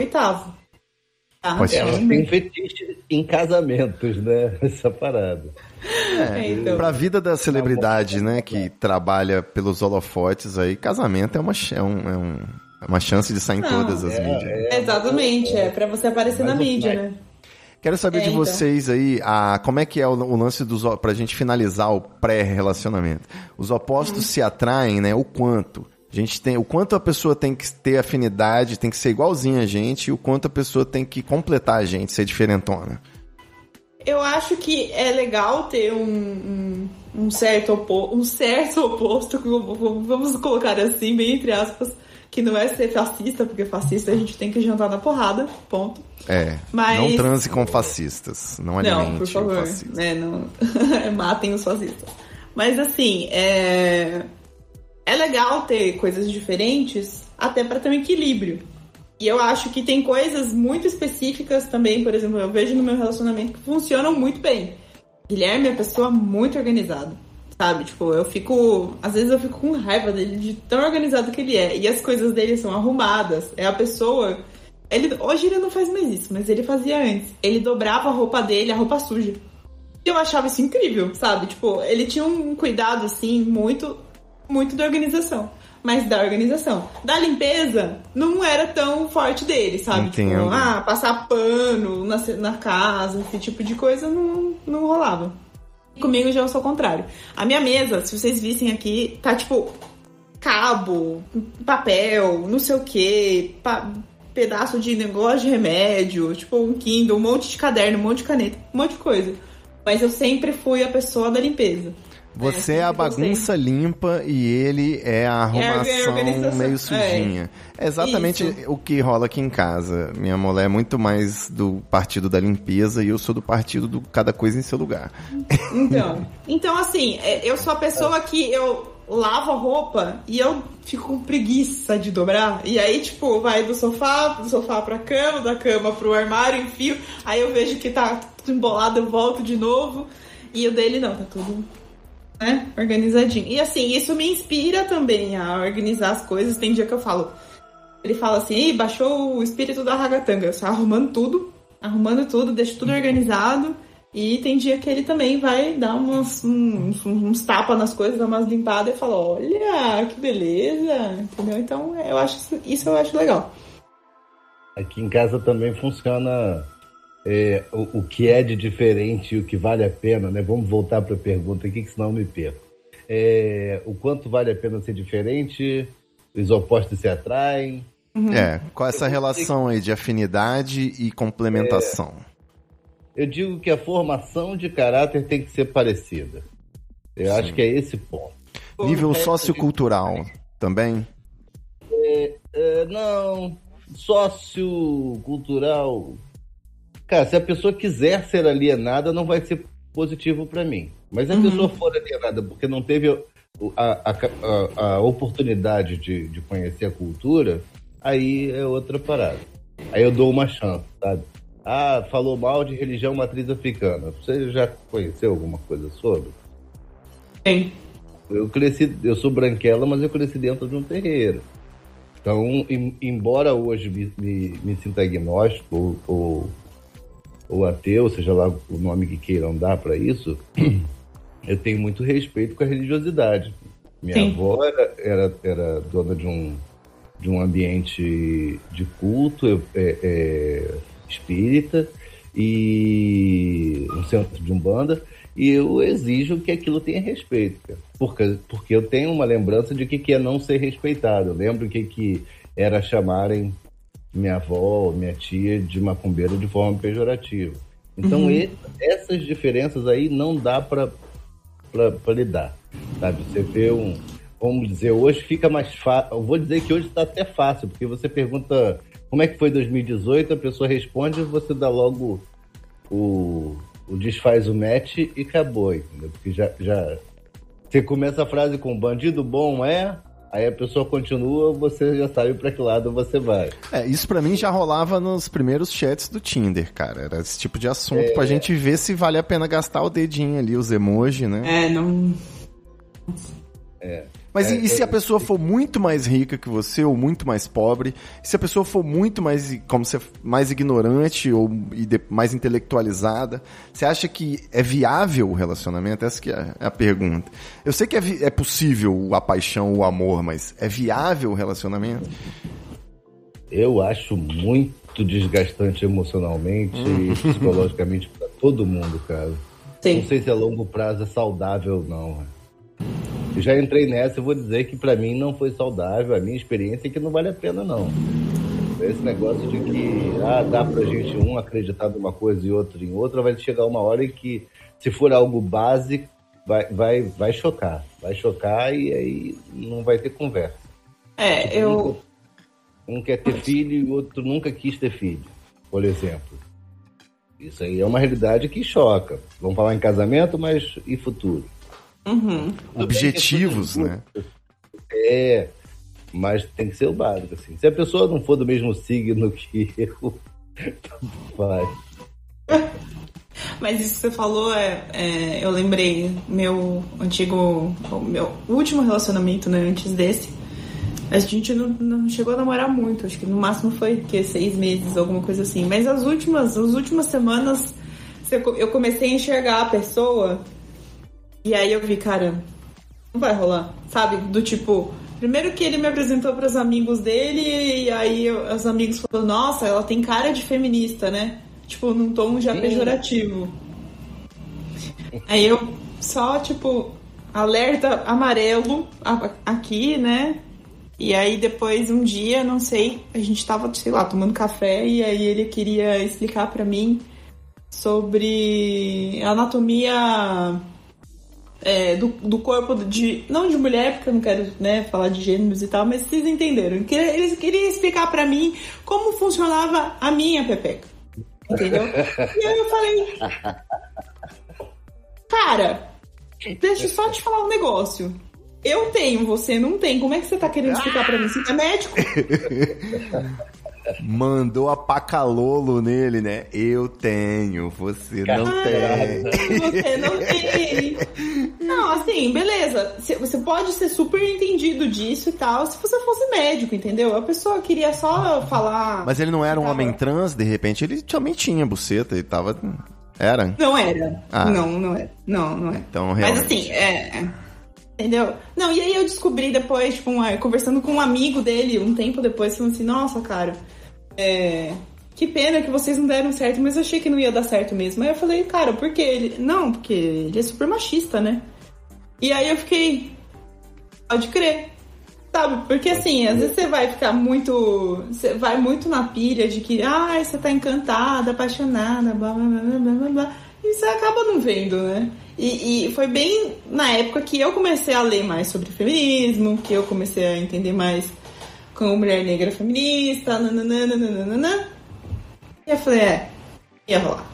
Tá? Ela tem fetiche em casamentos, né? Essa parada. É, é, então. Pra vida da celebridade, né, que trabalha pelos holofotes aí, casamento é, uma, é, um, é um uma chance de sair em todas as é, mídias. É, Exatamente, é, para você aparecer na mídia, né? Quero saber é, de então. vocês aí, a, como é que é o, o lance dos pra gente finalizar o pré-relacionamento. Os opostos hum. se atraem, né? O quanto? A gente tem o quanto a pessoa tem que ter afinidade, tem que ser igualzinha a gente, e o quanto a pessoa tem que completar a gente, ser diferentona. Eu acho que é legal ter um, um, um certo, opo um certo oposto, vamos colocar assim, bem entre aspas, que não é ser fascista, porque fascista a gente tem que jantar na porrada, ponto. É. Mas... Não transe com fascistas. Não alimente não, por favor, É, não... Matem os fascistas. Mas assim, é... é legal ter coisas diferentes, até para ter um equilíbrio. E eu acho que tem coisas muito específicas também, por exemplo, eu vejo no meu relacionamento que funcionam muito bem. Guilherme é uma pessoa muito organizada. Sabe? Tipo, eu fico. Às vezes eu fico com raiva dele de tão organizado que ele é. E as coisas dele são arrumadas. É a pessoa. Ele, hoje ele não faz mais isso, mas ele fazia antes. Ele dobrava a roupa dele, a roupa suja. E eu achava isso incrível, sabe? Tipo, ele tinha um cuidado, assim, muito, muito da organização. Mas da organização. Da limpeza, não era tão forte dele, sabe? Tipo, Entendo. ah, passar pano na, na casa, esse tipo de coisa não, não rolava. Comigo já eu sou o contrário. A minha mesa, se vocês vissem aqui, tá tipo cabo, papel, não sei o que, pedaço de negócio de remédio, tipo um Kindle, um monte de caderno, um monte de caneta, um monte de coisa. Mas eu sempre fui a pessoa da limpeza. Você É, é, a bagunça limpa e ele é a arrumação organização. meio sujinha. É, exatamente Isso. o que rola aqui em casa. Minha mulher é muito mais do partido da limpeza e eu sou do partido do cada coisa em seu lugar. Então, então assim, é, eu sou a pessoa que eu lavo a roupa e eu fico com preguiça de dobrar. E aí, tipo, vai do sofá, do sofá pra cama, da cama pro armário, enfio. Aí eu vejo que tá tudo embolado, eu volto de novo. E o dele não, tá tudo né, organizadinho. E assim, isso me inspira também a organizar as coisas. Tem dia que eu falo. Ele fala assim, baixou o espírito da ragatanga. Eu saio arrumando tudo, arrumando tudo, deixo tudo organizado. E tem dia que ele também vai dar umas, uns, uns tapas nas coisas, dar umas limpadas e fala, olha, que beleza, entendeu? Então eu acho isso- isso eu acho legal. Aqui em casa também funciona é, o, o que é de diferente e o que vale a pena, né? Vamos voltar para a pergunta aqui, que senão eu me perco. É, o quanto vale a pena ser diferente, os opostos se atraem. É, qual essa relação aí de afinidade e complementação? Eu digo que a formação de caráter tem que ser parecida. Eu acho que é esse ponto. Nível sociocultural também? É, não, sociocultural. Cara, se a pessoa quiser ser alienada, não vai ser positivo para mim. Mas se a pessoa for alienada porque não teve a, a- a- a oportunidade de, de conhecer a cultura, aí é outra parada. Aí eu dou uma chance, sabe? Ah, falou mal de religião matriz africana. Você já conheceu alguma coisa sobre? Tem. Eu cresci, eu sou branquela, mas eu cresci dentro de um terreiro. Então, em- embora hoje me, me, me sinta agnóstico ou, ou, ou ateu, seja lá o nome que queiram dar para isso, eu tenho muito respeito com a religiosidade. Minha Sim. avó era, era, era dona de um, de um ambiente de culto é, é, espírita e um centro de umbanda e eu exijo que aquilo tenha respeito, porque porque eu tenho uma lembrança de que que é não ser respeitado. Eu lembro que que era chamarem minha avó, minha tia de macumbeiro de forma pejorativa. Então e- essas diferenças aí não dá para lidar, sabe? Você vê um, vamos dizer, hoje fica mais fácil. Eu vou dizer que hoje está até fácil, porque você pergunta como é que foi 2018, a pessoa responde, você dá logo o, o desfaz o match e acabou, entendeu? Porque já, já você começa a frase com bandido bom é, aí a pessoa continua, você já sabe para que lado você vai. É, isso pra mim já rolava nos primeiros chats do Tinder, cara. Era esse tipo de assunto É. pra gente ver se vale a pena gastar o dedinho ali, os emojis, né? É, não. Mas e, É, e se é- a pessoa for muito mais rica que você ou muito mais pobre? E se a pessoa for muito mais, como você, mais ignorante ou e de- mais intelectualizada? Você acha que é viável o relacionamento? Essa que é a pergunta. Eu sei que é, é possível a paixão, o amor, mas é viável o relacionamento? Eu acho muito desgastante emocionalmente e psicologicamente para todo mundo, cara. Sim. Não sei se a longo prazo é saudável ou não. Eu já entrei nessa e vou dizer que pra mim não foi saudável. A minha experiência é que não vale a pena, não. Esse negócio de que ah, dá pra gente um acreditar numa coisa e outro em outra, vai chegar uma hora em que, se for algo básico, vai, vai, vai chocar. Vai chocar e aí não vai ter conversa. É, eu. Um quer ter filho e o outro nunca quis ter filho, por exemplo. Isso aí é uma realidade que choca. Vamos falar em casamento, mas e futuro? Uhum. Objetivos, né? É, mas tem que ser o básico, assim. Se a pessoa não for do mesmo signo que eu, faz. Mas isso que você falou, é, é, eu lembrei meu antigo, meu último relacionamento, né, antes desse. A gente não, não, chegou a namorar muito, acho que no máximo foi que seis meses, alguma coisa assim. Mas as últimas, as últimas semanas eu comecei a enxergar a pessoa e aí eu vi, cara, não vai rolar, sabe? Do tipo, primeiro que ele me apresentou para os amigos dele e aí eu, os amigos falaram, nossa, ela tem cara de feminista, né? Tipo, num tom já Sim. pejorativo. Aí eu só, tipo, alerta amarelo aqui, né? E aí depois um dia, não sei, a gente tava, sei lá, tomando café e aí ele queria explicar para mim sobre anatomia é, do, do corpo de. Não de mulher, porque eu não quero né, falar de gêneros e tal, mas vocês entenderam. Ele queria explicar para mim como funcionava a minha pepeca. Entendeu? e aí eu falei. Cara, deixa eu só te falar um negócio. Eu tenho, você não tem. Como é que você tá querendo explicar pra mim? Você é médico? Mandou a pacalolo nele, né? Eu tenho, você não tem. Você não tem. Não, assim, beleza. Você pode ser super entendido disso e tal se você fosse médico, entendeu? A pessoa queria só falar. Mas ele não era um homem trans, de repente ele também tinha buceta e tava. Era? Não era. Ah. Não, não era. Não, não é. Então, realmente. Mas assim, é. Entendeu? Não, e aí eu descobri depois, tipo, um, conversando com um amigo dele, um tempo depois, falando assim, nossa, cara, é, que pena que vocês não deram certo, mas eu achei que não ia dar certo mesmo. Aí eu falei, cara, por que ele. Não, porque ele é super machista, né? E aí eu fiquei. Pode crer. Sabe? Porque assim, às vezes você vai ficar muito. Você vai muito na pilha de que, ai, ah, você tá encantada, apaixonada, blá blá blá blá blá blá. E você acaba não vendo, né? E, e, foi bem na época que eu comecei a ler mais sobre feminismo, que eu comecei a entender mais como mulher negra feminista, nananana. E eu falei, é, ia rolar.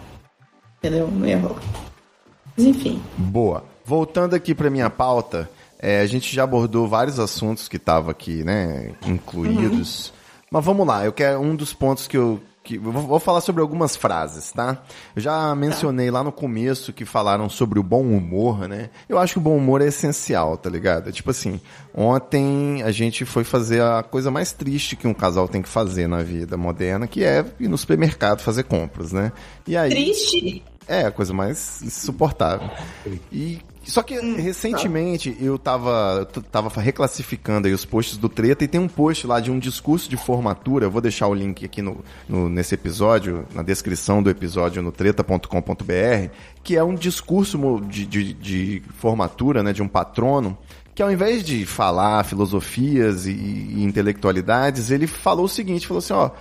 Entendeu? Não ia rolar. Mas enfim. Boa. Voltando aqui para minha pauta, é, a gente já abordou vários assuntos que estavam aqui, né, incluídos. Uhum. Mas vamos lá, eu quero um dos pontos que eu que vou falar sobre algumas frases, tá? Eu já mencionei lá no começo que falaram sobre o bom humor, né? Eu acho que o bom humor é essencial, tá ligado? Tipo assim, ontem a gente foi fazer a coisa mais triste que um casal tem que fazer na vida moderna, que é ir no supermercado fazer compras, né? E aí Triste? É, a coisa mais insuportável. E só que hum, recentemente eu tava, tava reclassificando aí os posts do Treta e tem um post lá de um discurso de formatura. Eu vou deixar o link aqui no, no nesse episódio, na descrição do episódio no treta.com.br, que é um discurso de, de, de, formatura, né, de um patrono, que ao invés de falar filosofias e, e intelectualidades, ele falou o seguinte: falou assim, ó,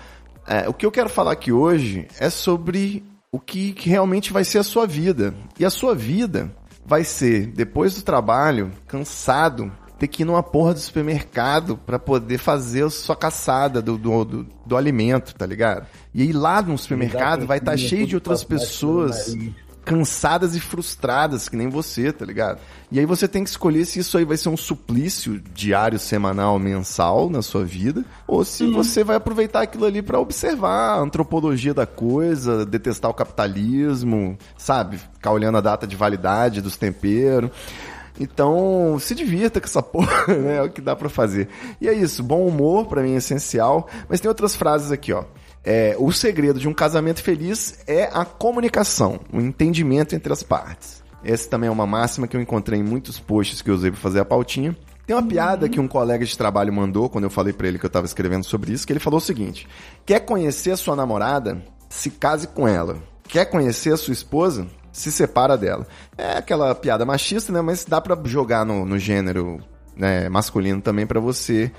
é, o que eu quero falar aqui hoje é sobre o que, que realmente vai ser a sua vida. E a sua vida vai ser, depois do trabalho, cansado, ter que ir numa porra do supermercado para poder fazer a sua caçada do, do, do, do, alimento, tá ligado? E aí lá no supermercado vai estar tá cheio de outras pessoas cansadas e frustradas, que nem você, tá ligado? E aí você tem que escolher se isso aí vai ser um suplício diário, semanal, mensal na sua vida, ou se uhum. você vai aproveitar aquilo ali para observar a antropologia da coisa, detestar o capitalismo, sabe? Ficar olhando a data de validade dos temperos. Então, se divirta com essa porra, né? É o que dá para fazer. E é isso, bom humor para mim é essencial, mas tem outras frases aqui, ó. É, o segredo de um casamento feliz é a comunicação, o entendimento entre as partes. Essa também é uma máxima que eu encontrei em muitos posts que eu usei para fazer a pautinha. Tem uma piada que um colega de trabalho mandou quando eu falei para ele que eu estava escrevendo sobre isso, que ele falou o seguinte: quer conhecer a sua namorada? Se case com ela. Quer conhecer a sua esposa? Se separa dela. É aquela piada machista, né? Mas dá para jogar no, no gênero né, masculino também para você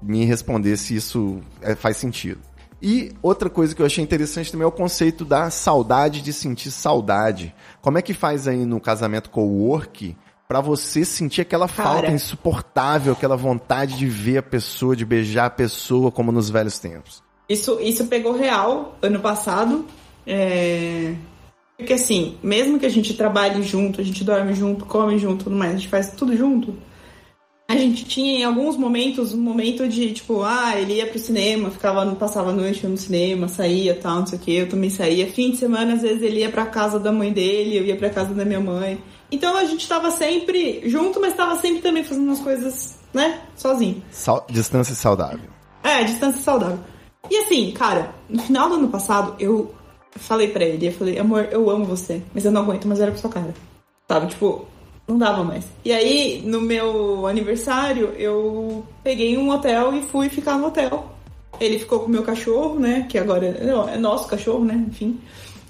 me responder se isso é, faz sentido. E outra coisa que eu achei interessante também é o conceito da saudade de sentir saudade. Como é que faz aí no casamento co-work para você sentir aquela Cara. falta insuportável, aquela vontade de ver a pessoa, de beijar a pessoa como nos velhos tempos? Isso, isso pegou real ano passado. É... Porque assim, mesmo que a gente trabalhe junto, a gente dorme junto, come junto, tudo mais, a gente faz tudo junto. A gente tinha em alguns momentos um momento de tipo, ah, ele ia pro cinema, ficava, passava a noite no cinema, saía tal, não sei o que, eu também saía. Fim de semana, às vezes ele ia pra casa da mãe dele, eu ia pra casa da minha mãe. Então a gente tava sempre junto, mas tava sempre também fazendo umas coisas, né, sozinho. Sal- distância saudável. É, distância saudável. E assim, cara, no final do ano passado, eu falei pra ele, eu falei, amor, eu amo você, mas eu não aguento mais olhar pra sua cara. Sabe, tipo, não dava mais. E aí, no meu aniversário, eu peguei um hotel e fui ficar no hotel. Ele ficou com o meu cachorro, né, que agora é é nosso cachorro, né, enfim.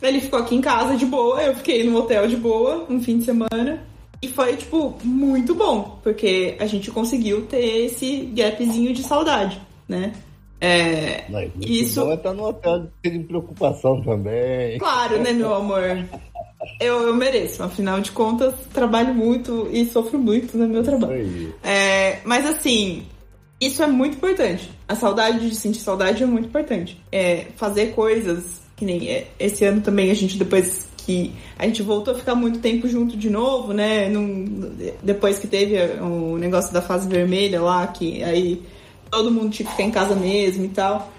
Ele ficou aqui em casa de boa, eu fiquei no hotel de boa, um fim de semana. E foi, tipo, muito bom, porque a gente conseguiu ter esse gapzinho de saudade, né? É, Não, muito Isso- bom é estar no hotel de preocupação também. Claro, né, meu amor? Eu, eu mereço, afinal de contas, trabalho muito e sofro muito no meu trabalho. É, mas assim, isso é muito importante. A saudade de sentir saudade é muito importante. É, fazer coisas que nem é, esse ano também a gente depois que a gente voltou a ficar muito tempo junto de novo, né? Num- depois que teve o negócio da fase vermelha lá, que aí todo mundo tinha que ficar em casa mesmo e tal.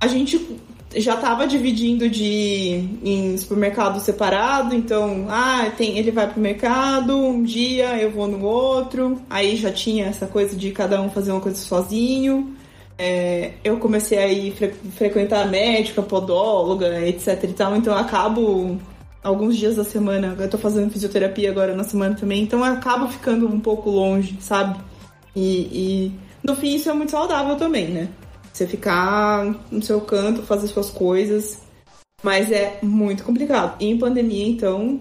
A gente já tava dividindo de em supermercado separado, então, ah, tem, ele vai pro mercado, um dia eu vou no outro, aí já tinha essa coisa de cada um fazer uma coisa sozinho. É, eu comecei a ir fre- frequentar médica, podóloga, etc e tal, então eu acabo alguns dias da semana, eu tô fazendo fisioterapia agora na semana também, então eu acabo ficando um pouco longe, sabe? E, e no fim isso é muito saudável também, né? Você ficar no seu canto, fazer suas coisas. Mas é muito complicado. E em pandemia, então.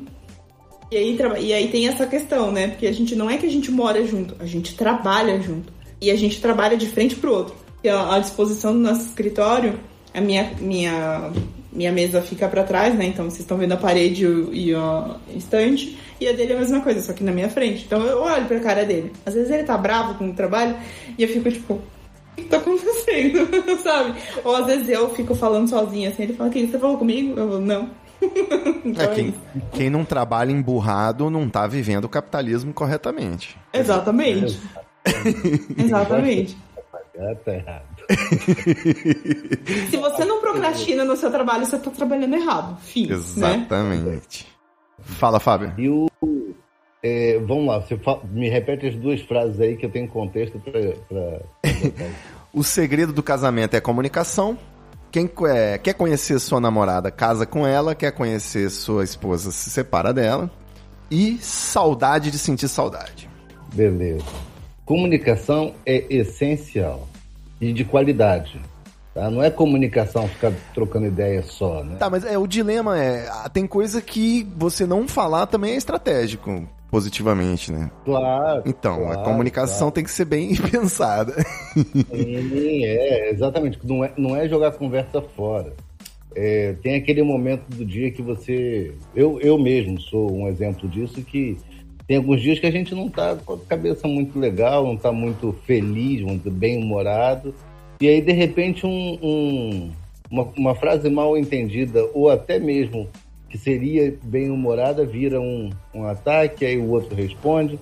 E aí, e aí tem essa questão, né? Porque a gente não é que a gente mora junto, a gente trabalha junto. E a gente trabalha de frente pro outro. Porque a, disposição do nosso escritório, a minha, minha, minha mesa fica pra trás, né? Então vocês estão vendo a parede e o, e estante. E a dele é a mesma coisa, só que na minha frente. Então eu olho pra cara dele. Às vezes ele tá bravo com o trabalho e eu fico tipo, que tá acontecendo? Sabe? Ou às vezes eu fico falando sozinha assim, ele fala, que você falou comigo? Eu falo, não. então É, é quem, isso. quem não trabalha emburrado não tá vivendo o capitalismo corretamente. Exatamente. Exatamente. Ah, tá errado. Se você não procrastina no seu trabalho, você tá trabalhando errado. Fim. Né? Exatamente. Fala, Fábio. E o. é, vamos lá, você me repete as duas frases aí que eu tenho contexto pra. pra... O segredo do casamento é a comunicação. Quem é, quer conhecer sua namorada, casa com ela. Quer conhecer sua esposa, se separa dela. E saudade de sentir saudade. Beleza. Comunicação é essencial e de qualidade. Tá? Não é comunicação ficar trocando ideia só, né? Tá, mas é, o dilema é... Tem coisa que você não falar também é estratégico, positivamente, né? Claro. Então, a claro, comunicação claro. tem que ser bem pensada. Sim, é, exatamente. Não é, não é jogar conversa fora. É, tem aquele momento do dia que você. Eu, eu mesmo sou um exemplo disso, que tem alguns dias que a gente não tá com a cabeça muito legal, não tá muito feliz, muito bem-humorado. E aí, de repente, um, um- uma, uma frase mal entendida, ou até mesmo que seria bem-humorada, vira um, um ataque, aí o outro responde.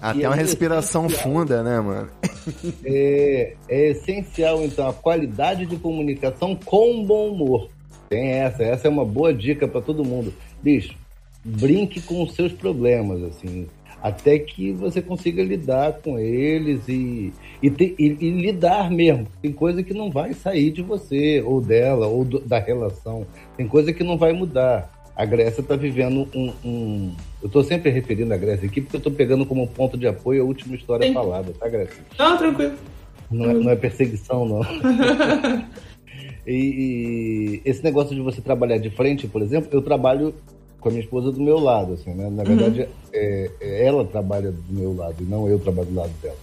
Até E uma aí, respiração essencial. funda, né, mano? É, é essencial, então, a qualidade de comunicação com bom humor. Tem essa, essa é uma boa dica para todo mundo. Bicho, brinque com os seus problemas, assim, até que você consiga lidar com eles e, e, te- e- e lidar mesmo. Tem coisa que não vai sair de você, ou dela, ou do- da relação. Tem coisa que não vai mudar. A Grécia está vivendo um, um- Eu estou sempre referindo a Grécia aqui porque eu estou pegando como ponto de apoio a última história Sim. falada, tá, Grécia? Não, tranquilo. Não é, não é perseguição, não. e, e esse negócio de você trabalhar de frente, por exemplo, eu trabalho com a minha esposa do meu lado, assim, né? Na verdade, é, é ela trabalha do meu lado e não eu trabalho do lado dela.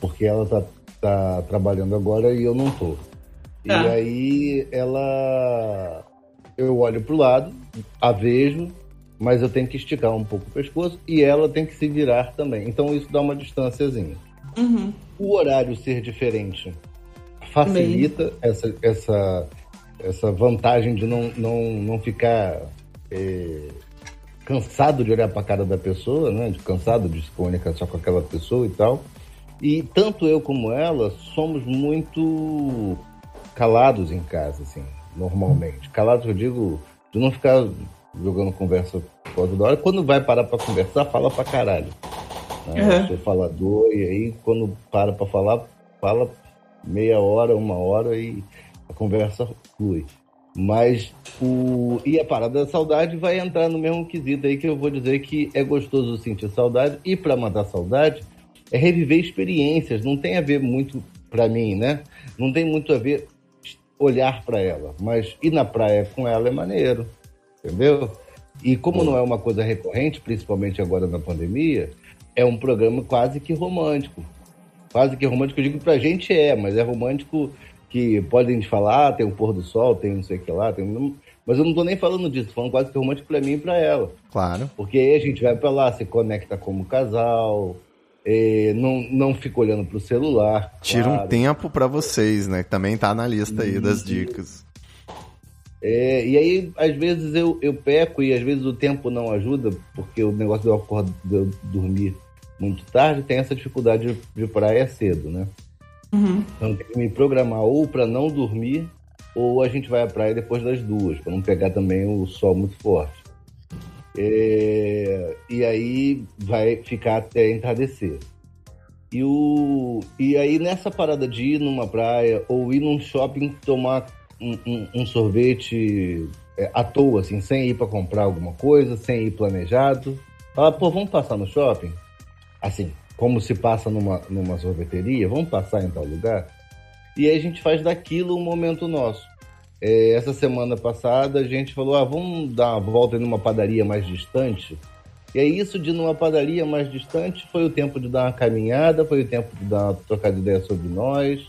Porque ela tá, tá trabalhando agora e eu não tô. E Tá. aí ela. Eu olho pro lado, a vejo, mas eu tenho que esticar um pouco o pescoço e ela tem que se virar também. Então isso dá uma distânciazinha Uhum. o horário ser diferente facilita essa, essa, essa vantagem de não, não, não ficar é, cansado de olhar para a cara da pessoa, né? De cansado de se comunicar só com aquela pessoa e tal. E tanto eu como ela somos muito calados em casa, assim, normalmente. Calados, eu digo, de não ficar jogando conversa toda hora. Quando vai parar pra conversar, fala pra caralho. Né? Uhum. Sou falador, e aí quando para pra falar, fala meia hora, uma hora e a conversa flui. Mas o. E a parada da saudade vai entrar no mesmo quesito aí que eu vou dizer que é gostoso sentir saudade. E para matar saudade é reviver experiências. Não tem a ver muito, para mim, né? Não tem muito a ver olhar para ela. Mas ir na praia com ela é maneiro. Entendeu? E como não é uma coisa recorrente, principalmente agora na pandemia, é um programa quase que romântico. Quase que romântico, eu digo pra gente é, mas é romântico que podem falar, tem o pôr do sol, tem não sei o que lá, tem... mas eu não tô nem falando disso, tô falando quase que romântico pra mim e pra ela. Claro. Porque aí a gente vai pra lá, se conecta como casal, eh, não, não fica olhando pro celular. Tira um claro. tempo pra vocês, né? Que também tá na lista aí das dicas. É, e aí, às vezes, eu, eu peco e às vezes o tempo não ajuda, porque o negócio de eu, acordar, de eu dormir muito tarde tem essa dificuldade de, de praia cedo, né? Uhum. Então tem que me programar ou para não dormir, ou a gente vai à praia depois das duas, para não pegar também o sol muito forte. É, e aí vai ficar até entardecer. E, o, e aí nessa parada de ir numa praia ou ir num shopping tomar um, um- um sorvete é, à toa, assim, sem ir para comprar alguma coisa, sem ir planejado. Falar, pô, vamos passar no shopping? Assim, como se passa numa, numa sorveteria, vamos passar em tal lugar? E aí a gente faz daquilo um momento nosso. É, essa semana passada a gente falou, ah, vamos dar uma volta numa padaria mais distante. E aí isso de numa padaria mais distante foi o tempo de dar uma caminhada, foi o tempo de dar uma trocar de ideia sobre nós,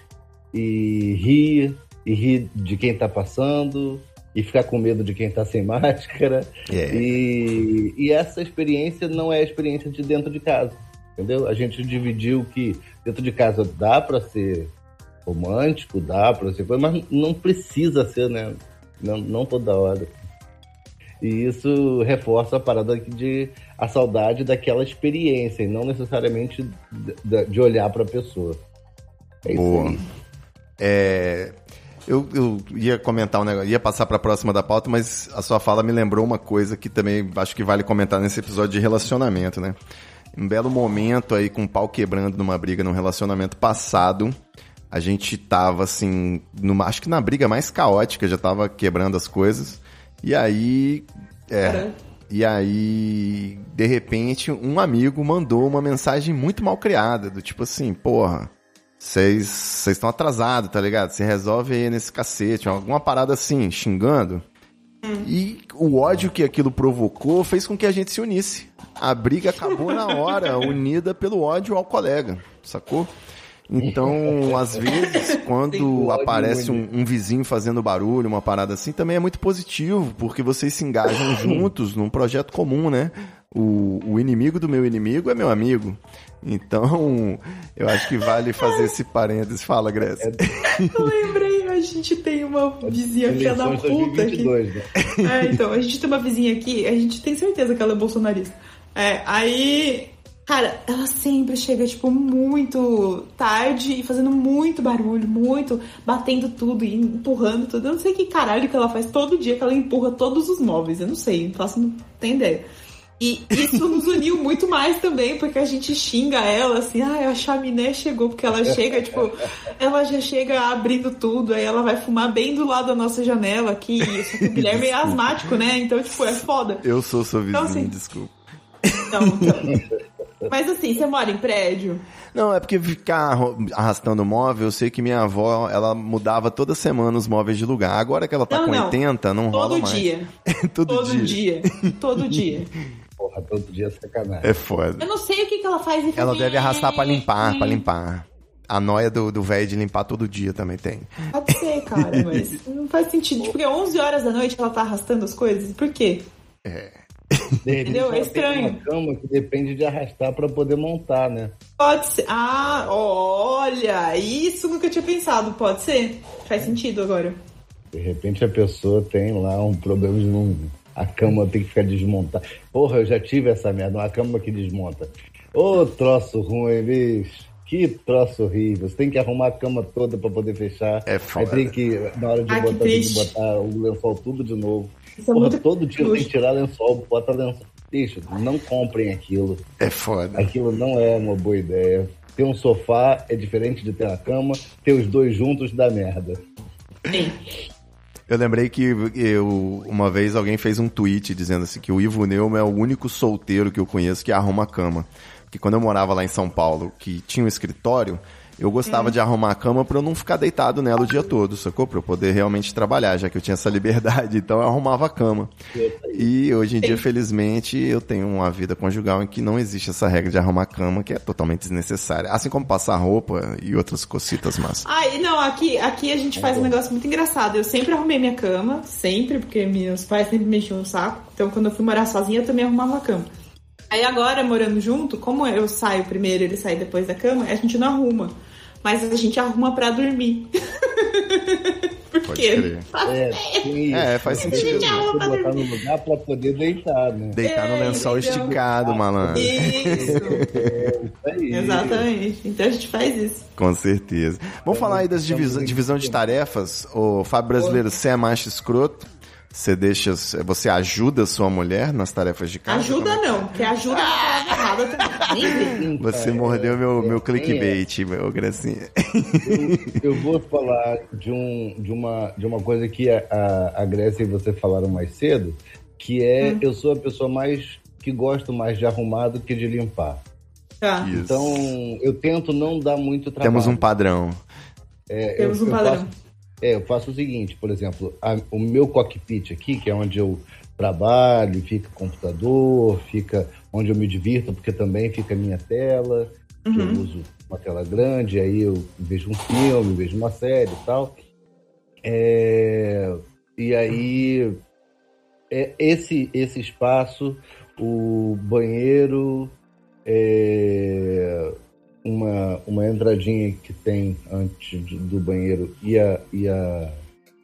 e rir, e rir de quem tá passando, e ficar com medo de quem tá sem máscara. É. E, e essa experiência não é a experiência de dentro de casa, entendeu? A gente dividiu que dentro de casa dá para ser romântico, dá para ser coisa, mas não precisa ser, né? Não, não toda hora. E isso reforça a parada de a saudade daquela experiência e não necessariamente de, de olhar para a pessoa. É isso Boa. aí. É, eu, eu ia comentar um negócio, ia passar pra próxima da pauta, mas a sua fala me lembrou uma coisa que também acho que vale comentar nesse episódio de relacionamento, né? Um belo momento aí com o pau quebrando numa briga num relacionamento passado. A gente tava assim, numa, acho que na briga mais caótica, já tava quebrando as coisas. E aí. É. Caramba. E aí, de repente, um amigo mandou uma mensagem muito mal criada, do tipo assim, porra, vocês estão atrasados, tá ligado? Você resolve aí nesse cacete, alguma parada assim, xingando. E o ódio que aquilo provocou fez com que a gente se unisse. A briga acabou na hora, unida pelo ódio ao colega, sacou? Então, às vezes, quando aparece um, um vizinho fazendo barulho, uma parada assim, também é muito positivo, porque vocês se engajam juntos num projeto comum, né? O, o inimigo do meu inimigo é meu amigo. Então, eu acho que vale fazer esse parênteses. Fala, Grécia. Eu lembrei, a gente tem uma vizinha filha da Eleições puta aqui. 2022, né? É, então, a gente tem uma vizinha aqui, a gente tem certeza que ela é bolsonarista. É, aí, cara, ela sempre chega, tipo, muito tarde e fazendo muito barulho, muito, batendo tudo e empurrando tudo. Eu não sei que caralho que ela faz todo dia que ela empurra todos os móveis. Eu não sei, não faço, não tenho ideia. E isso nos uniu muito mais também, porque a gente xinga ela assim, ah, a chaminé chegou, porque ela chega, tipo, ela já chega abrindo tudo, aí ela vai fumar bem do lado da nossa janela aqui. O Guilherme é asmático, né? Então, tipo, é foda. Eu sou seu vizinho, Então, assim, desculpa. Então, então. Mas assim, você mora em prédio? Não, é porque ficar arrastando móvel, eu sei que minha avó, ela mudava toda semana os móveis de lugar. Agora que ela tá Não, com não. 80, não rola Todo mais. dia. todo, Todo dia. dia. Todo dia. Porra, todo dia é sacanagem. É foda. Eu não sei o que, que ela faz. e Ela deve arrastar pra limpar, É, pra limpar. A noia do do velho de limpar todo dia também tem. Pode ser, cara, mas não faz sentido. Tipo, porque 11 horas da noite ela tá arrastando as coisas. Por quê? Repente, Entendeu? É estranho. Uma cama que depende de arrastar para poder montar, né? Pode ser. Ah, olha, isso nunca tinha pensado. Pode ser? Faz sentido agora. De repente a pessoa tem lá um problema de não. A cama tem que ficar desmontada. Porra, eu já tive essa merda, uma cama que desmonta. Ô, troço ruim, bicho. Que troço horrível. Você tem que arrumar a cama toda pra poder fechar. É foda. Aí tem que, na hora de que botar, tem que botar o lençol tudo de novo. Isso é Porra, muito todo dia tem que tirar lençol, bota lençol. Bicho, não comprem aquilo. É foda. Aquilo não é uma boa ideia. Ter um sofá é diferente de ter uma cama. Ter os dois juntos dá merda. Sim. Eu lembrei que eu, uma vez alguém fez um tweet dizendo assim que o Ivo Neumann é o único solteiro que eu conheço que arruma a cama. Porque quando eu morava lá em São Paulo, que tinha um escritório, eu gostava de arrumar a cama pra eu não ficar deitado nela o dia todo, sacou? Pra eu poder realmente trabalhar, já que eu tinha essa liberdade. Então eu arrumava a cama. E hoje em dia, felizmente, eu tenho uma vida conjugal em que não existe essa regra de arrumar a cama, que é totalmente desnecessária. Assim como passar roupa e outras cocitas mas Ai, não, aqui, aqui a gente faz um negócio muito engraçado. Eu sempre arrumei minha cama, sempre, porque meus pais sempre mexiam no saco. Então, quando eu fui morar sozinha, eu também arrumava a cama. Aí agora, morando junto, como eu saio primeiro ele sai depois da cama, a gente não arruma. Mas a gente arruma pra dormir. Por Pode quê? crer. É. É, faz sentido. Você botar no lugar pra poder deitar, né? Deitar no É, lençol entendeu? esticado, malandro. Isso, É isso aí. exatamente. Então a gente faz isso. Com certeza. Vamos falar aí das divisão, divisão de tarefas. O Fábio Brasileiro, você é macho escroto? Você deixa, você ajuda sua mulher nas tarefas de casa? Ajuda não, porque ajuda é palavra errada também. Você mordeu meu, meu clickbait, meu gracinha. Eu, eu vou falar de, um, de, uma, de uma coisa que a, a, Grécia e você falaram mais cedo, que é Hum. eu sou a pessoa mais que gosto mais de arrumar do que de limpar. Tá. Então, eu tento não dar muito trabalho. Temos um padrão. É, temos eu, um eu padrão. faço- é, eu faço o seguinte, por exemplo, a- o meu cockpit aqui, que é onde eu trabalho, fica computador, fica onde eu me divirto, porque também fica a minha tela, que eu Uhum. uso uma tela grande, aí eu vejo um filme, vejo uma série e tal. É, e aí, é, esse, esse espaço, o banheiro, é, uma, uma entradinha que tem antes do banheiro e a, e, a,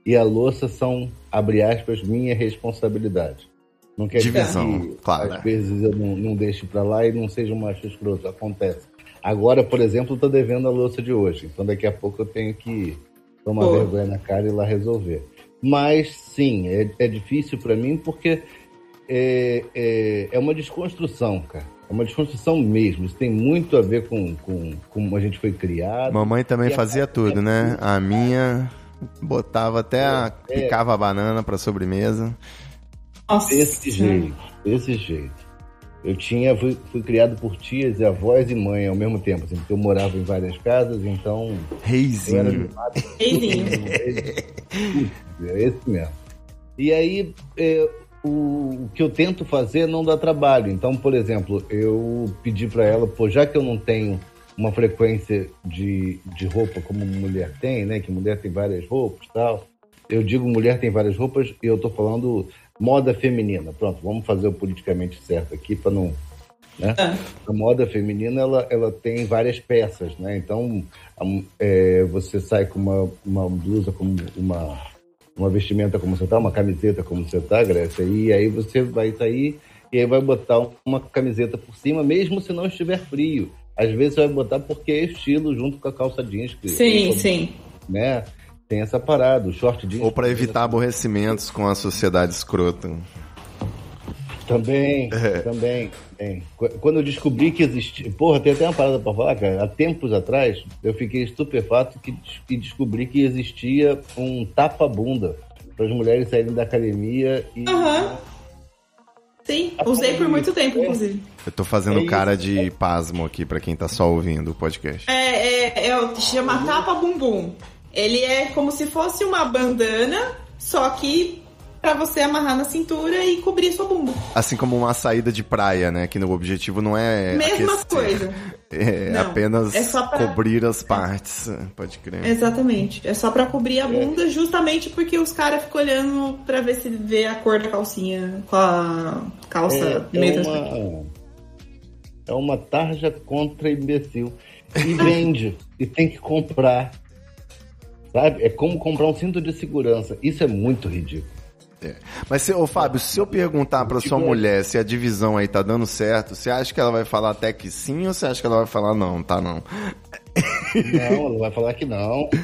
e a louça são, abre aspas, minha responsabilidade. Não quer Divisão, dizer que claro. às vezes eu não, não deixo pra lá e não seja um macho escroto. Acontece. Agora, por exemplo, eu tô devendo a louça de hoje. Então daqui a pouco eu tenho que tomar Pô. vergonha na cara e ir lá resolver. Mas sim, é, é difícil pra mim porque é, é, é uma desconstrução, cara. É uma desconstrução mesmo. Isso tem muito a ver com, com como a gente foi criado. Mamãe também E fazia tudo, né? A minha botava até a, É. picava a banana pra sobremesa. Nossa. Desse jeito, desse jeito. Eu tinha, fui, fui criado por tias e avós e mãe ao mesmo tempo, assim, porque eu morava em várias casas, então eu era Reizinho. Reizinho. É esse mesmo. E aí, é, o, que eu tento fazer não dá trabalho. Então, por exemplo, eu pedi para ela, pô, já que eu não tenho uma frequência de, de roupa como mulher tem, né? Que mulher tem várias roupas e tal. Eu digo mulher tem várias roupas e eu tô falando moda feminina. Pronto, vamos fazer o politicamente certo aqui para não. Né? Ah. A moda feminina ela, ela tem várias peças, né? Então a- é, você sai com uma, uma blusa como uma uma vestimenta como você tá, uma camiseta como você tá, Grécia, e aí você vai sair e aí vai botar uma camiseta por cima, mesmo se não estiver frio. Às vezes você vai botar porque é estilo junto com a calça jeans. Que, Sim, sim. Né? Tem essa parada, o short jeans. Ou pra evitar aborrecimentos com a sociedade escrota. Também, também, também. Qu- Quando eu descobri que existia. Porra, tem até uma parada pra falar, cara. Há tempos atrás, eu fiquei estupefato que, que descobri que existia um tapa-bunda para as mulheres saírem da academia e. Aham. Sim, usei por muito tempo, inclusive. Eu tô fazendo É isso. cara de pasmo aqui pra quem tá só ouvindo o podcast. É, é, é chama tapa bumbum. Ele é como se fosse uma bandana, só que pra você amarrar na cintura e cobrir sua bunda. Assim como uma saída de praia, né? Que no objetivo não é. Mesma aquecer. coisa. É Não, apenas é só pra- cobrir as partes. Pode crer. Exatamente. É só pra cobrir a bunda, justamente porque os caras ficam olhando pra ver se vê a cor da calcinha com a calça É, meio é uma, é uma tarja contra imbecil. E vende. e tem que comprar. Sabe? É como comprar um cinto de segurança. Isso é muito ridículo. É. Mas, se, ô, Fábio, se eu perguntar pra sua mulher se a divisão aí tá dando certo, você acha que ela vai falar até que sim ou você acha que ela vai falar não, tá não? Não, ela vai falar que não.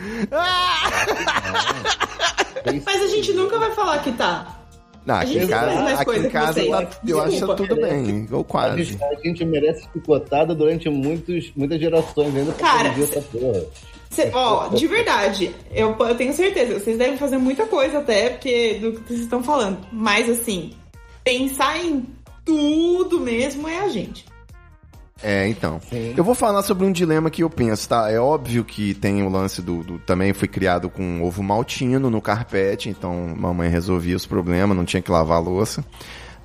Mas a gente nunca vai falar que tá. Não, aqui em casa, aqui em que casa tá- eu acho Desculpa. tudo bem, ou A quase. gente, a gente merece picotada durante muitos, muitas gerações ainda Cara, corrigir essa porra. Cê- ó, de verdade, eu, eu tenho certeza, vocês devem fazer muita coisa até, porque do que vocês estão falando. Mas assim, pensar em tudo mesmo é a gente. É, então. Sim. Eu vou falar sobre um dilema que eu penso, tá? É óbvio que tem o lance do. do- também fui criado com ovo maltino no carpete, então mamãe resolvia os problemas, não tinha que lavar a louça.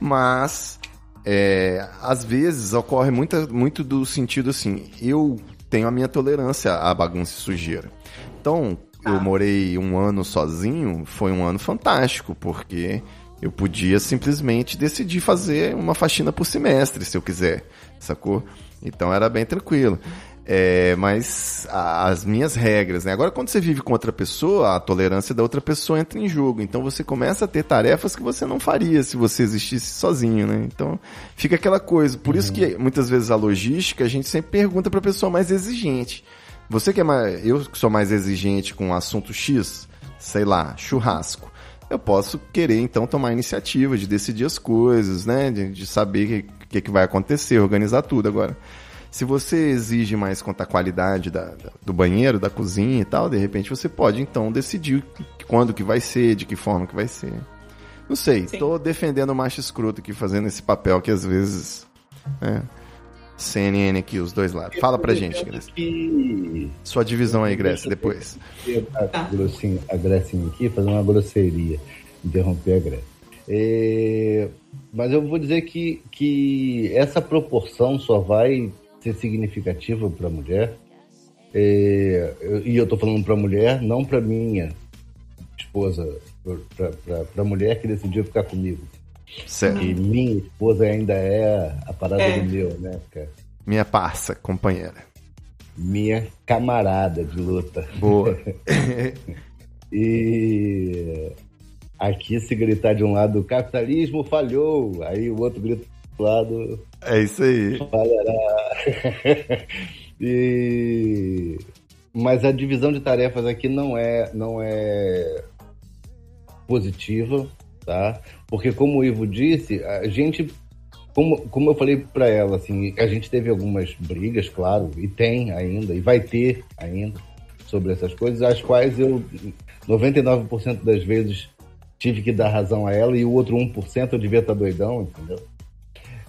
Mas. é, às vezes ocorre muita, muito do sentido assim, eu tenho a minha tolerância à bagunça e sujeira. Então, eu Ah. morei um ano sozinho, foi um ano fantástico, porque eu podia simplesmente decidir fazer uma faxina por semestre, se eu quiser, sacou? Então era bem tranquilo. É, mas a- as minhas regras, né? Agora, quando você vive com outra pessoa, a tolerância da outra pessoa entra em jogo. Então você começa a ter tarefas que você não faria se você existisse sozinho, né? Então fica aquela coisa. Por isso que muitas vezes a logística a gente sempre pergunta para a pessoa mais exigente. Você que é mais. Eu que sou mais exigente com o assunto X, sei lá, churrasco. Eu posso querer, então, tomar a iniciativa de decidir as coisas, né? De, de saber o que, que, que vai acontecer, organizar tudo. Agora, se você exige mais quanto à qualidade da, da- do banheiro, da cozinha e tal, de repente você pode, então, decidir quando que vai ser, de que forma que vai ser. Não sei, Sim. tô defendendo o macho escroto aqui, fazendo esse papel que às vezes... né? CNN aqui, os dois lados. Fala pra gente, Grace. Que Sua divisão aí, Grace, depois. a, Tá. grossinha, a Grecinha aqui fazer uma grosseria, interromper a Grécia. É, mas eu vou dizer que, que essa proporção só vai ser significativa para a mulher. É, e eu tô falando para mulher, não para minha esposa, para a mulher que decidiu ficar comigo. Certo. E minha esposa ainda é a parada É. do meu, né, cara? Minha parça, companheira. Minha camarada de luta. Boa. E aqui se gritar de um lado, o capitalismo falhou, aí o outro grita lado, É isso aí. e... Mas a divisão de tarefas aqui não é, não é positiva, tá? Porque como o Ivo disse, a gente, como, como eu falei para ela, assim, a gente teve algumas brigas, claro, e tem ainda, e vai ter ainda sobre essas coisas, as quais eu 99% das vezes tive que dar razão a ela e o outro 1% eu devia estar doidão, entendeu?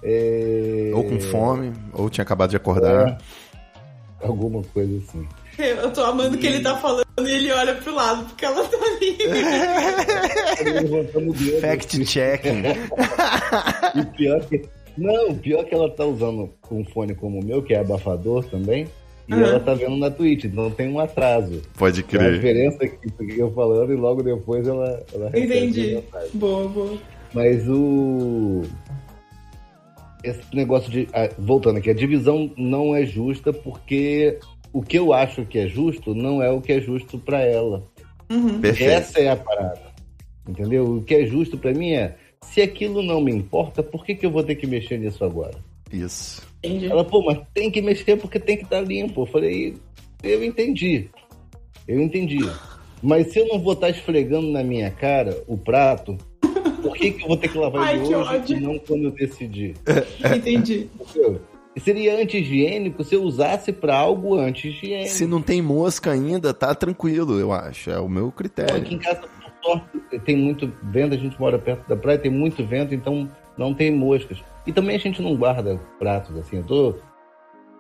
É, Ou com fome, ou tinha acabado de acordar. Alguma coisa assim. Eu tô amando que ele tá falando e ele olha pro lado, porque ela tá ali. Levantando o dedo. Fact checking. E pior que. Não, pior que ela tá usando um fone como o meu, que é abafador também, e Uhum. ela tá vendo na Twitch, então tem um atraso. Pode A crer. diferença é que fiquei eu falando e logo depois ela, ela a Entendi. Boa, boa. Mas o. Esse negócio de. ah, Voltando aqui, a divisão não é justa porque o que eu acho que é justo não é o que é justo pra ela. Uhum. Essa é a parada. Entendeu? O que é justo pra mim é. Se aquilo não me importa, por que, que eu vou ter que mexer nisso agora? Isso. Entendi. Ela, pô, mas tem que mexer porque tem que estar limpo. Eu falei, eu entendi. Eu entendi. Mas se eu não vou estar esfregando na minha cara o prato, por que, que eu vou ter que lavar Ai, ele que hoje ódio. e não quando eu decidir? Entendi. Entendeu? Seria anti-higiênico se eu usasse pra algo anti-higiênico. Se não tem mosca ainda, tá tranquilo, eu acho. É o meu Aqui critério. em casa, por sorte, tem muito vento, a gente mora perto da praia, tem muito vento, então não tem moscas. E também a gente não guarda pratos, assim. Eu tô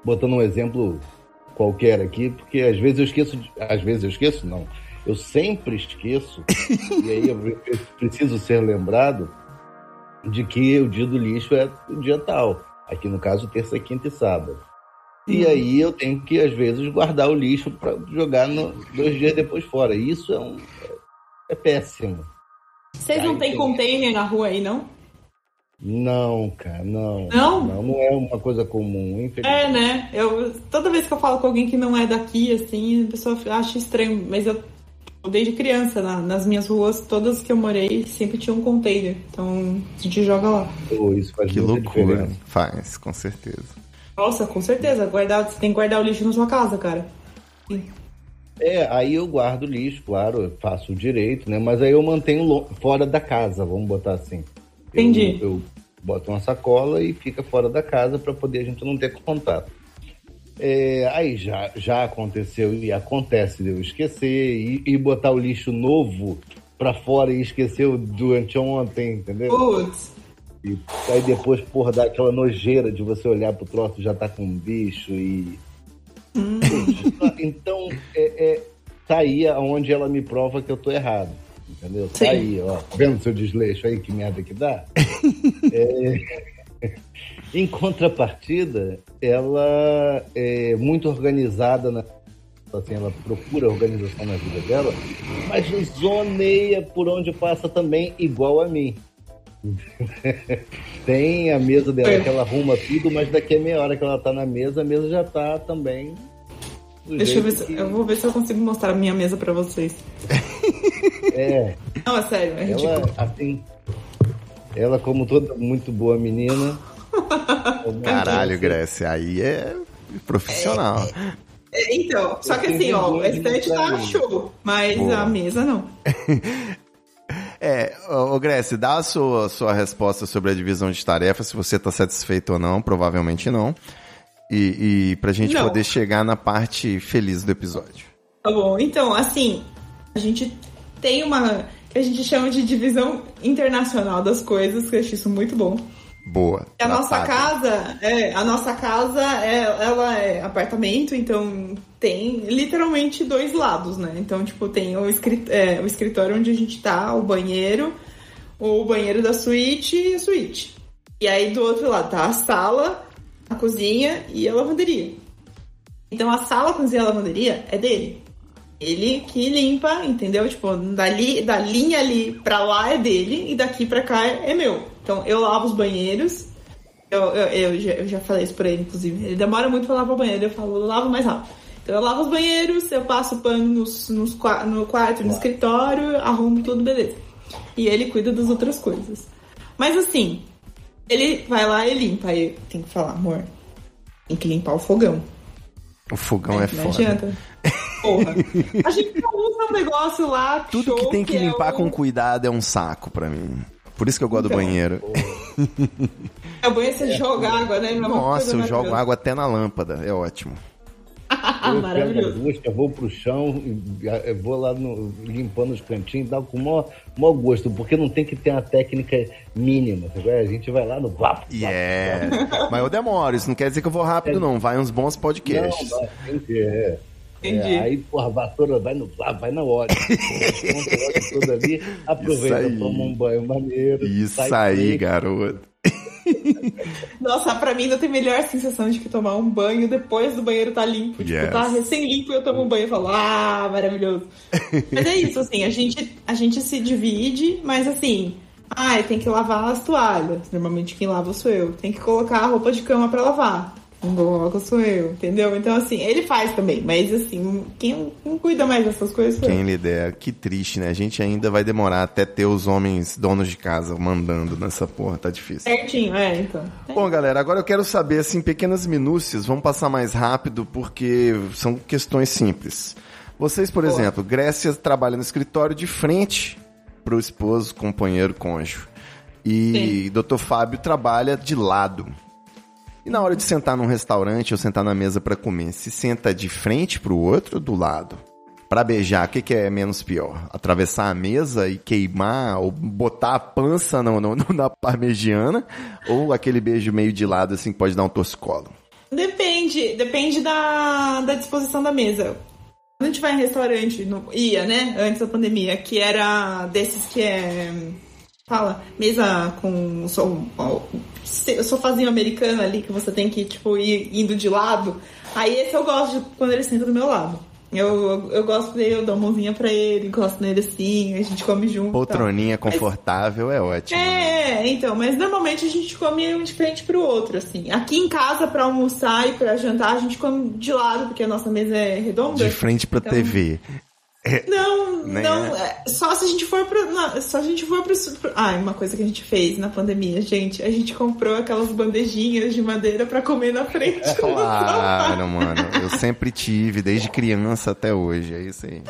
botando um exemplo qualquer aqui, porque às vezes eu esqueço, de- às vezes eu esqueço, não. Eu sempre esqueço, e aí eu preciso ser lembrado de que o dia do lixo é o dia tal. Aqui no caso, terça, quinta e sábado. E Uhum. aí eu tenho que, às vezes, guardar o lixo para jogar no- dois dias depois fora. E Isso é, um, é péssimo. Vocês não têm tem- container na rua aí, não? Não, cara, não. Não? Não, não é uma coisa comum, É, infelizmente. né? Eu, toda vez que eu falo com alguém que não é daqui, assim, a pessoa acha estranho, mas eu desde criança, na- nas minhas ruas, todas que eu morei, sempre tinha um container. Então, a gente joga lá. Pô, isso faz Que muita loucura. diferença. Faz, com certeza. Nossa, com certeza. Guardar, você tem que guardar o lixo na sua casa, cara. Sim. É, aí eu guardo o lixo, claro, eu faço o direito, né? Mas aí eu mantenho fora da casa, vamos botar assim. Eu- Entendi. Eu, boto uma sacola e fica fora da casa para poder a gente não ter contato. É, aí já, já aconteceu e acontece de eu esquecer e, e botar o lixo novo para fora e esquecer o do anteontem, entendeu? Putz. E aí depois, porra, dá aquela nojeira de você olhar pro troço já tá com um bicho e. então, é, é, tá aí onde ela me prova que eu tô errado. Entendeu? Sim. Tá aí, ó. Vendo seu desleixo aí, que merda que dá? É, Em contrapartida, ela é muito organizada na. Assim, ela procura organização na vida dela, mas zoneia por onde passa também, igual a mim. Tem a mesa dela que ela arruma tudo, mas daqui a meia hora que ela tá na mesa, a mesa já tá também. Deixa eu ver se, que- eu vou ver se eu consigo mostrar a minha mesa pra vocês. É, Não, é sério, é ridículo. ela, assim. Ela, como toda muito boa menina. Caralho, Grécia, aí é profissional. É, Então, só que assim, ó, o vergonha de estante tá show, mas Boa. a mesa não. É, ô ô, Grécia, dá a sua, sua resposta sobre a divisão de tarefas, se você tá satisfeito ou não, provavelmente não. E, e pra gente Não. poder chegar na parte feliz do episódio. Tá bom, então, assim, a gente tem uma que a gente chama de divisão internacional das coisas, que eu acho isso muito bom. Boa. A nossa casa, é, a nossa casa, é, ela é apartamento, então tem literalmente dois lados, né? Então, tipo, tem o, escrit é, o escritório onde a gente tá, o banheiro, o banheiro da suíte e a suíte. E aí do outro lado tá a sala, a cozinha e a lavanderia. Então a sala, a cozinha e a lavanderia é dele. Ele que limpa, entendeu? Tipo, dali, da linha ali pra lá é dele e daqui pra cá é meu. Então eu lavo os banheiros. Eu, eu, eu já, eu já falei isso pra ele, inclusive. Ele demora muito pra lavar o banheiro. Eu falo, eu lavo mais rápido. Então eu lavo os banheiros, eu passo pano nos, nos, no quarto, no escritório, arrumo tudo, beleza. E ele cuida das outras coisas. Mas assim, ele vai lá e limpa. Aí eu tenho que falar, amor, tem que limpar o fogão. O fogão é, Não foda. adianta. Porra. A gente não usa um negócio lá. Tudo show, que tem que é limpar o- com cuidado é um saco pra mim. Por isso que eu gosto Então. do banheiro. É o banheiro você joga água, né? É uma Nossa, eu jogo água até na lâmpada. É ótimo. Eu pego a maravilhoso. busca, vou pro chão, e, ah, eu vou lá no- limpando os cantinhos, dá com o maior, maior gosto, porque não tem que ter uma técnica mínima. sabe? A gente vai lá no vapo. E é. Mas eu demoro, isso não quer dizer que eu vou rápido, não. Vai uns bons Não, podcasts. não, entendi, é. Entendi. É, aí, porra, a vassoura vai no vapo, vai na hora. Todo ali, aproveita, toma um banho maneiro. Isso aí, garoto. Nossa, pra mim não tem melhor sensação de que tomar um banho depois do banheiro tá limpo. Yes. Tipo, tá recém-limpo e eu tomo um banho e falo, ah, maravilhoso. mas é isso, assim, a gente, a gente se divide, mas assim, ah, tem que lavar as toalhas. Normalmente quem lava sou eu. Tem que colocar a roupa de cama pra lavar. Quem coloca sou eu, entendeu? Então, assim, ele faz também, mas assim, quem, quem cuida mais dessas coisas sou. Quem lidera. Que triste, né? A gente ainda vai demorar até ter os homens donos de casa mandando nessa porra. Tá difícil. Certinho, é, então. Bom, galera, agora eu quero saber, assim, pequenas minúcias. Vamos passar mais rápido porque são questões simples. Vocês, por exemplo, Grécia trabalha no escritório de frente pro esposo, companheiro, cônjuge. E Dr. Fábio trabalha de lado. E na hora de sentar num restaurante ou sentar na mesa pra comer, se senta de frente pro outro ou do lado? Pra beijar, o que, que é menos pior? Atravessar a mesa e queimar ou botar a pança no, na parmegiana? Ou aquele beijo meio de lado assim que pode dar um torcicolo? Depende, depende da, da disposição da mesa. Quando a gente vai em restaurante, no- ia, né? Antes da pandemia, que era desses que é. Fala, mesa com so, ó, se- sofazinho americano ali, que você tem que, tipo, ir indo de lado. Aí esse eu gosto de quando ele senta do meu lado. Eu, eu, gosto dele, eu dou a mãozinha pra ele, gosto nele assim, a gente come junto. Poltroninha confortável é ótimo. né? É, então, mas normalmente a gente come um de frente pro outro, assim. Aqui em casa, pra almoçar e pra jantar, a gente come de lado, porque a nossa mesa é redonda. De frente pra Então, TV. Não, Nem não. é, Só se a gente for pro. não, só a gente for pro. pro- Ah, uma coisa que a gente fez na pandemia, gente. A gente comprou aquelas bandejinhas de madeira pra comer na frente. do sofá. Claro, mano. Eu sempre tive, desde criança até hoje. É isso aí.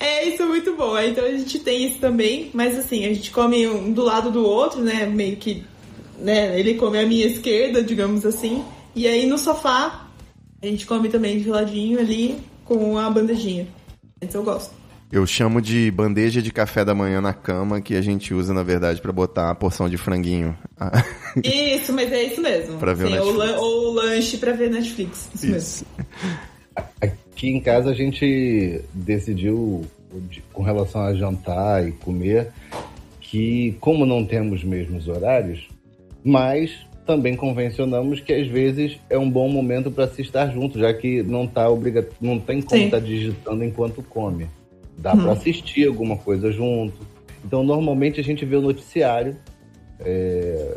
É, isso é muito bom. Então a gente tem isso também, mas assim, a gente come um do lado do outro, né? Meio que. Né, ele come a minha esquerda, digamos assim. E aí no sofá, a gente come também de ladinho ali com a bandejinha. Isso eu gosto. Eu chamo de bandeja de café da manhã na cama, que a gente usa, na verdade, pra botar a porção de franguinho. Ah, Isso, mas é isso mesmo. Pra ver o Sim, ou, Netflix. lan- ou lanche pra ver Netflix. Isso, mesmo. Aqui em casa a gente decidiu, de- com relação a jantar e comer, que como não temos mesmos horários, mas também convencionamos que às vezes é um bom momento para se estar junto, já que não tá obriga não tem como estar digitando enquanto come. Dá Uhum. para assistir alguma coisa junto. Então normalmente a gente vê o noticiário, é,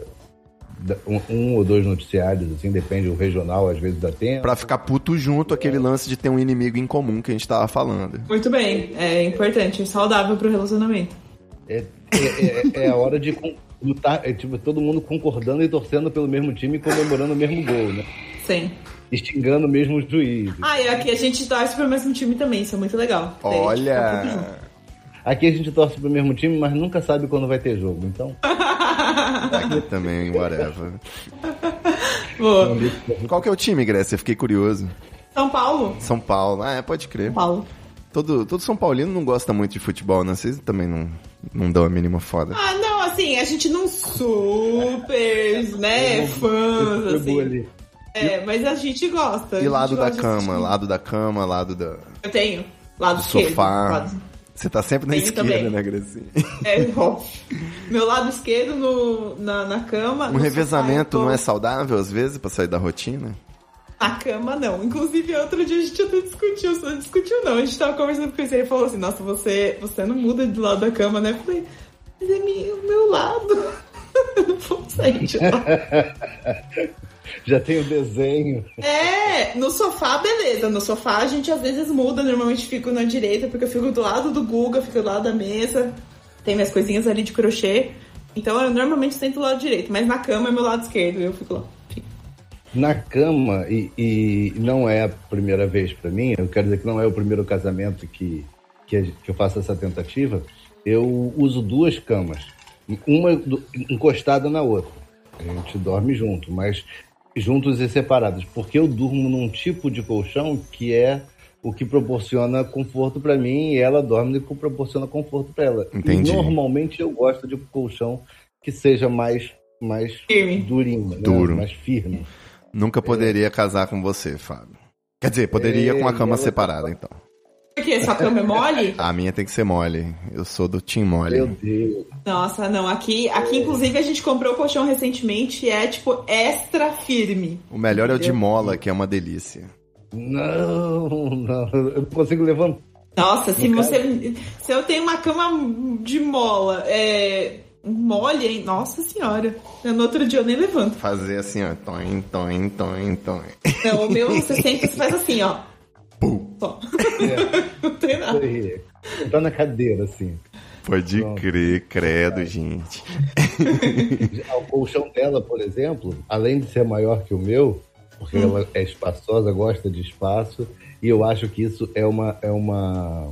um, um ou dois noticiários, assim, depende do regional, às vezes dá tempo. pra ficar puto junto, aquele lance de ter um inimigo em comum que a gente tava falando. Muito bem, é importante, é saudável pro relacionamento. É, é, é- é a hora de lutar, é tipo todo mundo concordando e torcendo pelo mesmo time e comemorando o mesmo gol, né? Sim. E xingando o mesmo juiz. Ah, e aqui a gente torce pro mesmo time também, isso é muito legal. Daí junto. Olha! Aqui a gente torce pro mesmo time, mas nunca sabe quando vai ter jogo. Então, Aqui também, whatever. Boa. Qual que é o time, Grécia? Fiquei curioso. São Paulo. São Paulo. Ah, é, pode crer. São Paulo. Todo, todo São Paulino não gosta muito de futebol, né? Vocês também não, não dão a mínima foda. Ah, não, assim, a gente não super, né, fãs, assim. É, mas a gente gosta. E gente lado da gosta de cama, assistir. lado da cama, lado da, Eu tenho. Lado do esquerdo. sofá. Lado- Você tá sempre na Tenho esquerda, também. né, Grecinha? É, óbvio. Meu lado esquerdo no, na, na cama. Um no revezamento sofá, eu não é tô- saudável, às vezes, pra sair da rotina? Na cama, não. Inclusive, outro dia a gente até discutiu. Não discutiu, não. A gente tava conversando com ele e ele falou assim: Nossa, você, você não muda do lado da cama, né? Eu falei: Mas é o meu lado. Vamos sair de lá. Já tem o desenho. É, no sofá, beleza. No sofá a gente às vezes muda. Normalmente fico na direita, porque eu fico do lado do Guga, fico do lado da mesa. Tem minhas coisinhas ali de crochê. Então eu normalmente sento do lado direito, mas na cama é meu lado esquerdo. Eu fico lá. Na cama, e, e não é a primeira vez pra mim, eu quero dizer que não é o primeiro casamento que, que, que eu faço essa tentativa, eu uso duas camas, uma do- encostada na outra. A gente dorme junto, mas juntos e separados, porque eu durmo num tipo de colchão que é o que proporciona conforto pra mim e ela dorme no que proporciona conforto pra ela. Entendi. E normalmente eu gosto de colchão que seja mais mais Firme. durinho, né? Duro. mais firme. Nunca poderia casar com você, Fábio. Quer dizer, poderia É, com a cama separada, então. Por quê? Sua cama é mole? A minha tem que ser mole. Eu sou do Team Mole. Meu Deus. Nossa, não. Aqui, aqui inclusive, a gente comprou o colchão recentemente e é, tipo, extra firme. O melhor é o de mola, que é uma delícia. Não, não, eu não consigo levantar. Nossa, se você. Se eu tenho uma cama de mola, é. Mole, hein? Nossa senhora. Eu, no outro dia eu nem levanto. Fazer assim, ó. Toim, toim, toim, toim. Não, o meu, você senta e faz assim, ó. Só. Não tem nada. Tá na cadeira, assim. Pode Pronto. crer, credo, gente. Já O colchão dela, por exemplo, além de ser maior que o meu, porque Hum. ela é espaçosa, gosta de espaço, e eu acho que isso é uma, é uma,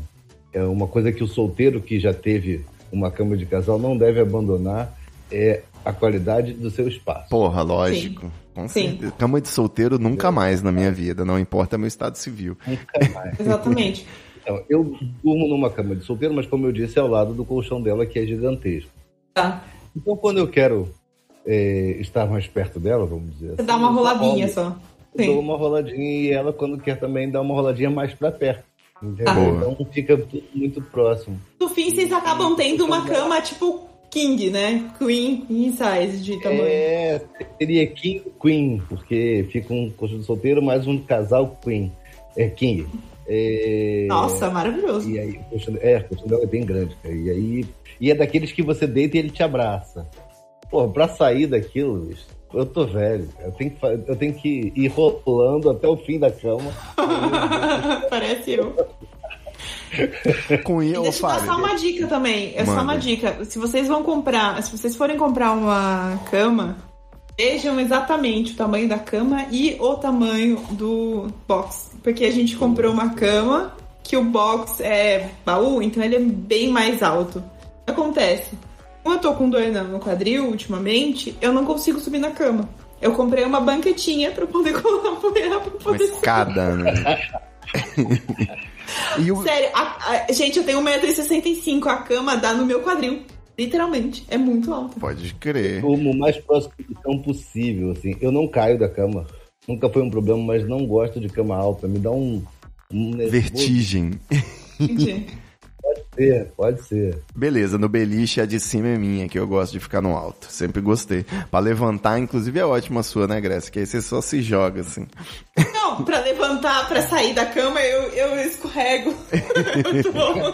é uma coisa que o solteiro que já teve uma cama de casal não deve abandonar, é a qualidade do seu espaço. Porra, lógico. Com Sim. certeza. Cama de solteiro nunca mais na minha vida, não importa meu estado civil. Nunca mais. Exatamente. Então, eu durmo numa cama de solteiro, mas como eu disse, é ao lado do colchão dela, que é gigantesco. Tá. Então, quando eu quero é, estar mais perto dela, vamos dizer Você assim, dá uma eu roladinha só. eu Dou Sim. uma roladinha e ela, quando quer também, dá uma roladinha mais pra perto. Entendeu? Então fica tudo muito próximo. No fim, vocês acabam tendo uma cama tipo king, né? Queen, queen size de tamanho. É, seria King Queen, porque fica um de solteiro mais um casal Queen. É King. É, Nossa, maravilhoso. E aí, é, o colchão é bem grande, cara. E aí. E é daqueles que você deita e ele te abraça. Pô, pra sair daquilo, eu tô velho. Eu tenho, que, eu tenho que ir rolando até o fim da cama. Parece eu. Com E eu, deixa eu dar só uma dica também. É Manda. só uma dica. Se vocês vão comprar, se vocês forem comprar uma cama, vejam exatamente o tamanho da cama e o tamanho do box. Porque a gente comprou uma cama que o box é baú, então ele é bem mais alto. Acontece? Como eu tô com dor no no quadril ultimamente, eu não consigo subir na cama. Eu comprei uma banquetinha pra poder apoiar pra Uma poder subir. escada, né? e o, Sério, a- a- gente, eu tenho 1,65m, a cama dá no meu quadril. Literalmente, é muito alta. Pode crer. Como o mais próximo possível, assim. Eu não caio da cama. Nunca foi um problema, mas não gosto de cama alta. Me dá um. um. Vertigem. Entendi. Pode ser, pode ser. Beleza, no beliche a de cima é minha, que eu gosto de ficar no alto. Sempre gostei. Pra levantar, inclusive, é ótima a sua, né, Grécia? Que aí você só se joga, assim. Não, pra levantar, pra sair da cama, eu, eu escorrego. muito bom.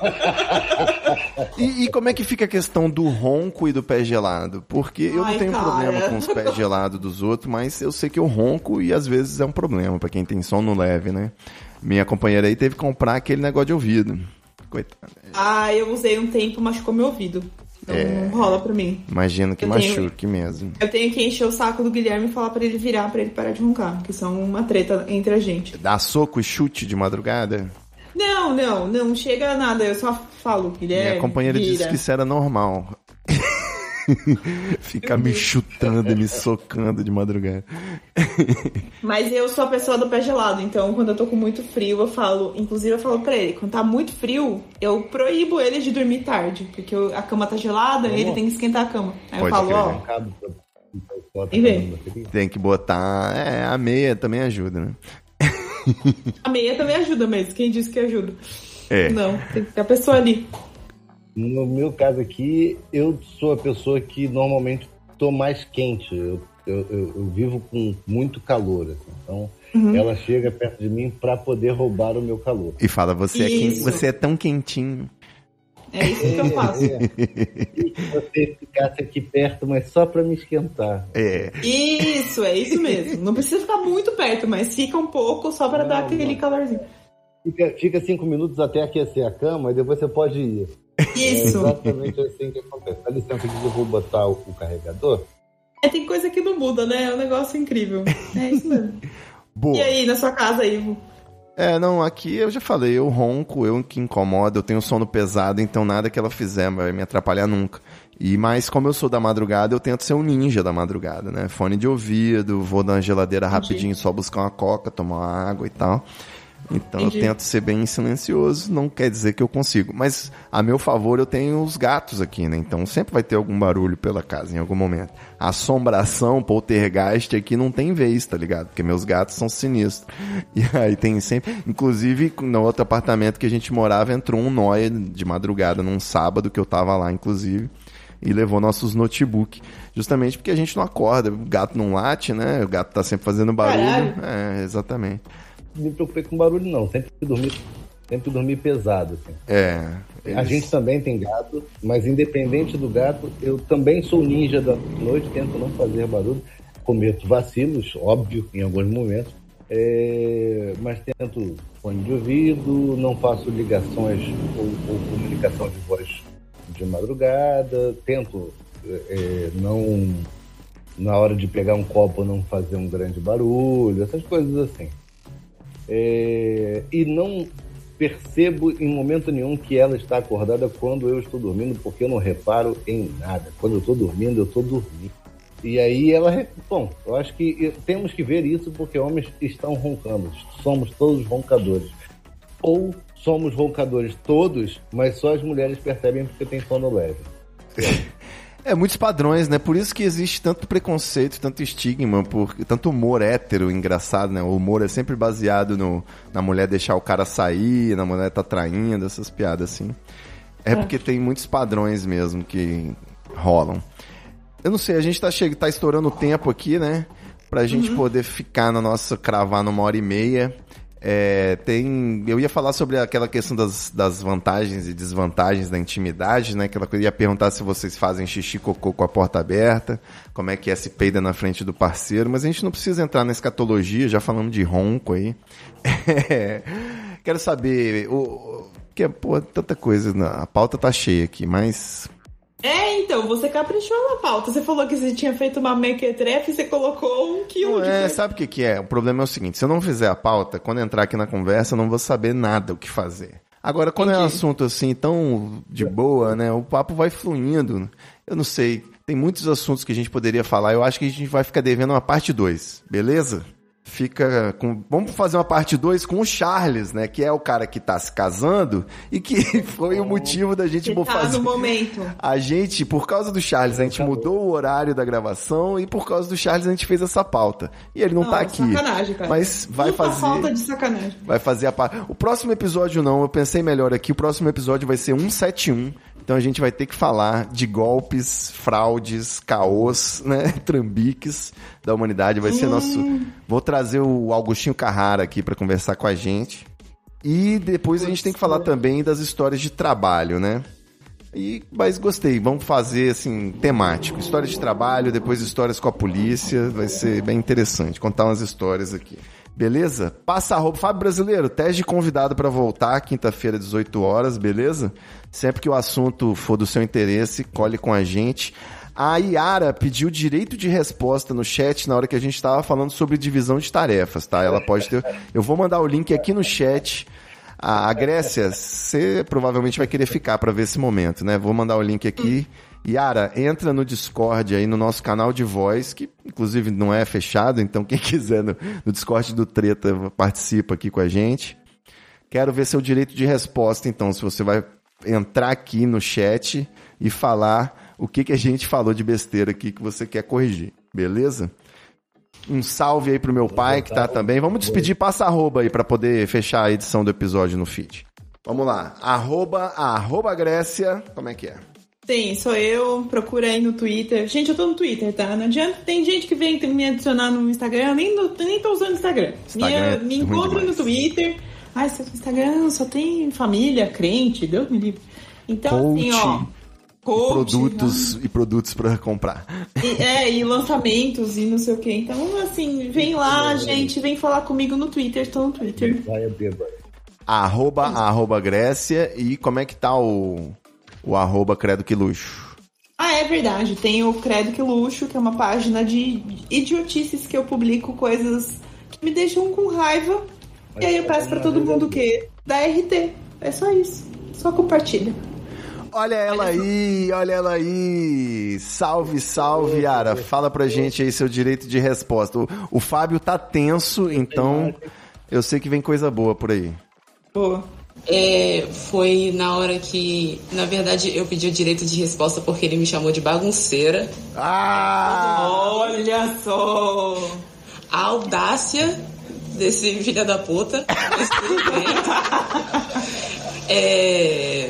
E, e como é que fica a questão do ronco e do pé gelado? Porque eu não Ai, tenho cara. problema com os pés gelados dos outros, mas eu sei que eu ronco e às vezes é um problema pra quem tem sono leve, né? Minha companheira aí teve que comprar aquele negócio de ouvido. Ah, eu usei um tempo, machucou meu ouvido. Não, É. não rola pra mim. Imagino que Eu tenho- machuque mesmo. Eu tenho que encher o saco do Guilherme e falar pra ele virar, pra ele parar de roncar. Que são uma treta entre a gente. Dá soco e chute de madrugada? Não, não, não chega a nada. Eu só falo, Guilherme. Minha companheira vira. disse que isso era normal. Ficar me chutando e me socando de madrugada. Mas eu sou a pessoa do pé gelado, então quando eu tô com muito frio, eu falo, inclusive eu falo pra ele, quando tá muito frio, eu proíbo ele de dormir tarde, porque eu- a cama tá gelada, ele tem que esquentar a cama. Aí eu Pode falo, crer. ó, E. Tem que botar. É, a meia também ajuda, né? a meia também ajuda mesmo, quem disse que ajuda? É. Não, tem que ter a pessoa ali. No meu caso aqui, eu sou a pessoa que normalmente tô mais quente. Eu, eu, eu- eu vivo com muito calor. assim. Então, Uhum. ela chega perto de mim para poder roubar o meu calor. E fala, você é, Isso. você é tão quentinho. É isso que eu faço. E que você ficasse aqui perto, mas só para me esquentar. É. Isso, é isso mesmo. Não precisa ficar muito perto, mas fica um pouco só pra Não, dar aquele não. calorzinho. Fica, fica cinco minutos até aquecer a cama e depois você pode ir. É Isso. exatamente assim que acontece. Dá licença que eu vou botar o, o carregador. É, tem coisa que não muda, né? É um negócio incrível. É isso mesmo. Boa. E aí, na sua casa, Ivo? É, não, aqui eu já falei, eu ronco, eu que incomodo, eu tenho sono pesado, então nada que ela fizer vai me atrapalhar nunca. E mas como eu sou da madrugada, eu tento ser um ninja da madrugada, né? Fone de ouvido, vou na geladeira rapidinho só buscar uma coca, tomar uma água e tal. Então Entendi. eu tento ser bem silencioso, não quer dizer que eu consigo. Mas a meu favor eu tenho os gatos aqui, né? Então sempre vai ter algum barulho pela casa em algum momento. Assombração, poltergeist aqui não tem vez, tá ligado? Porque meus gatos são sinistros. E aí tem sempre. Inclusive, no outro apartamento que a gente morava, entrou um nóia de madrugada num sábado que eu tava lá, inclusive. E levou nossos notebook. Justamente porque a gente não acorda, o gato não late, né? O gato tá sempre fazendo barulho. É, exatamente. Me preocupei com barulho, não. Sempre dormi, sempre dormi pesado. assim. É. A eles- gente também tem gato, mas independente do gato, eu também sou ninja da noite, tento não fazer barulho. Cometo vacilos, óbvio, em alguns momentos. É, mas tento fone de ouvido, não faço ligações ou, ou comunicação de voz de madrugada, tento é, não na hora de pegar um copo não fazer um grande barulho, essas coisas assim. É, e não percebo em momento nenhum que ela está acordada quando eu estou dormindo, porque eu não reparo em nada. Quando eu estou dormindo, eu estou dormindo. E aí ela. Bom, eu acho que temos que ver isso porque homens estão roncando. Somos todos roncadores. Ou somos roncadores todos, mas só as mulheres percebem porque tem sono leve. É, muitos padrões, né? Por isso que existe tanto preconceito, tanto estigma, por, tanto humor hétero engraçado, né? O humor é sempre baseado no, na mulher deixar o cara sair, na mulher tá traindo, essas piadas assim. É porque tem muitos padrões mesmo que rolam. Eu não sei, a gente tá, che tá estourando o tempo aqui, né? Pra gente poder ficar na nossa, cravar numa hora e meia. É, tem, eu ia falar sobre aquela questão das, das vantagens e desvantagens da intimidade, né? Aquela coisa, ia perguntar se vocês fazem xixi cocô com a porta aberta, como é que é se peida na frente do parceiro, mas a gente não precisa entrar na escatologia, já falando de ronco aí. É, quero saber, o, que pô, tanta coisa, a pauta tá cheia aqui, mas é, então, você caprichou na pauta. Você falou que você tinha feito uma mequetrefe e você colocou um quilo de... É, sabe o que, que é? O problema é o seguinte, se eu não fizer a pauta, quando entrar aqui na conversa, eu não vou saber nada o que fazer. Agora, quando Entendi. é um assunto assim, tão de boa, né? O papo vai fluindo. Eu não sei. Tem muitos assuntos que a gente poderia falar. Eu acho que a gente vai ficar devendo uma parte 2, beleza? Fica com. Vamos fazer uma parte 2 com o Charles, né? Que é o cara que tá se casando e que foi o motivo da gente que tá fazer. no momento. A gente, por causa do Charles, a gente mudou o horário da gravação e por causa do Charles a gente fez essa pauta. E ele não, não tá aqui. Sacanagem, cara. Mas vai Puta fazer. falta de sacanagem. Vai fazer a parte. O próximo episódio não, eu pensei melhor aqui. O próximo episódio vai ser 171. Então a gente vai ter que falar de golpes, fraudes, caos, né? Trambiques da humanidade. Vai ser nosso. Hum. Vou trazer o Augustinho Carrara aqui para conversar com a gente. E depois a gente tem que falar também das histórias de trabalho, né? E, mas gostei, vamos fazer assim, temático. Histórias de trabalho, depois histórias com a polícia. Vai ser bem interessante contar umas histórias aqui. Beleza? Passa a roupa. Fábio Brasileiro, teste de convidado para voltar quinta-feira, 18 horas, beleza? Sempre que o assunto for do seu interesse, colhe com a gente. A Yara pediu direito de resposta no chat na hora que a gente estava falando sobre divisão de tarefas, tá? Ela pode ter. Eu vou mandar o link aqui no chat. A, Grécia, você provavelmente vai querer ficar para ver esse momento, né? Vou mandar o link aqui. Yara, entra no Discord aí, no nosso canal de voz, que inclusive não é fechado, então quem quiser no, no Discord do Treta participa aqui com a gente. Quero ver seu direito de resposta, então, se você vai entrar aqui no chat e falar o que, que a gente falou de besteira aqui que você quer corrigir, beleza? Um salve aí pro meu pai que tá também. Vamos despedir, passa arroba aí para poder fechar a edição do episódio no feed. Vamos lá, arroba, arroba Grécia, como é que é? Sim, sou eu. Procura aí no Twitter. Gente, eu tô no Twitter, tá? Não adianta. Tem gente que vem me adicionar no Instagram. Eu nem, nem tô usando Instagram. Instagram me, é me encontra no Twitter. Ai, seu Instagram só tem família, crente, Deus me livre. Então, Coach. assim, ó. Coach, produtos né? e produtos para comprar. E, é, e lançamentos e não sei o que. Então, assim, vem lá, gente, vem falar comigo no Twitter, estou no Twitter. Arroba, arroba Grécia e como é que tá o o arroba Credo Que Luxo. Ah, é verdade. Tem o Credo Que Luxo, que é uma página de idiotices que eu publico coisas que me deixam com raiva. Mas e aí eu peço para todo mundo que dá RT. É só isso. Só compartilha. Olha ela aí, olha ela aí. Salve, salve, Yara. Fala pra gente aí seu direito de resposta. O, o Fábio tá tenso, então eu sei que vem coisa boa por aí. Boa. É, foi na hora que, na verdade, eu pedi o direito de resposta porque ele me chamou de bagunceira. Ah! Olha só! A audácia desse filho da puta. é,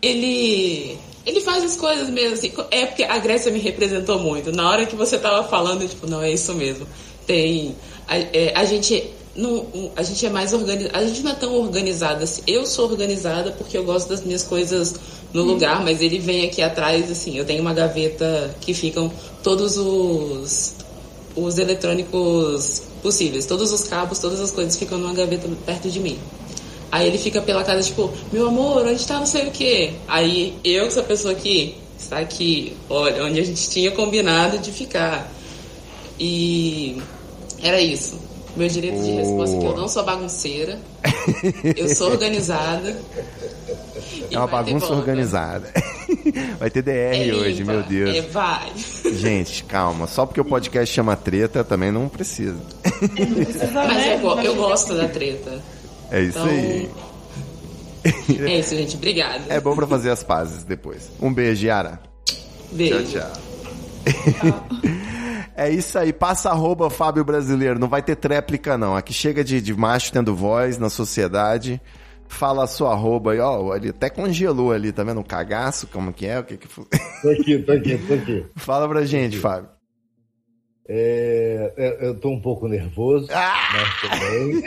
ele ele faz as coisas mesmo assim. É porque a Grécia me representou muito. Na hora que você tava falando, tipo, não, é isso mesmo. Tem. A, é, a gente não, a gente é mais organizada. A gente não é tão organizada assim. Eu sou organizada porque eu gosto das minhas coisas no lugar, mas ele vem aqui atrás, assim, eu tenho uma gaveta que ficam todos os os eletrônicos possíveis, todos os cabos, todas as coisas ficam numa gaveta perto de mim. Aí ele fica pela casa, tipo, meu amor, onde tá não sei o que. Aí eu, essa pessoa aqui, está aqui, olha, onde a gente tinha combinado de ficar. E era isso. Meu direito de resposta é que eu não sou bagunceira. eu sou organizada. É uma bagunça organizada. Vai ter DR é hoje, meu Deus. É, vai. Gente, calma. Só porque o podcast chama treta, também não precisa. Mas eu, eu gosto da treta. É isso então... aí. É isso, gente. Obrigada. É bom pra fazer as pazes depois. Um beijo, Yara. Beijo. Tchau, tchau. tchau. É isso aí, passa arroba Fábio Brasileiro. Não vai ter tréplica, não. Aqui chega de, de macho tendo voz na sociedade. Fala a sua arroba aí, ó. Ele até congelou ali, tá vendo? Um cagaço, como que é? O que que foi? Tô aqui, tô aqui, tô aqui. Fala pra gente, Fábio. É, É, eu tô um pouco nervoso, Ah! mas também.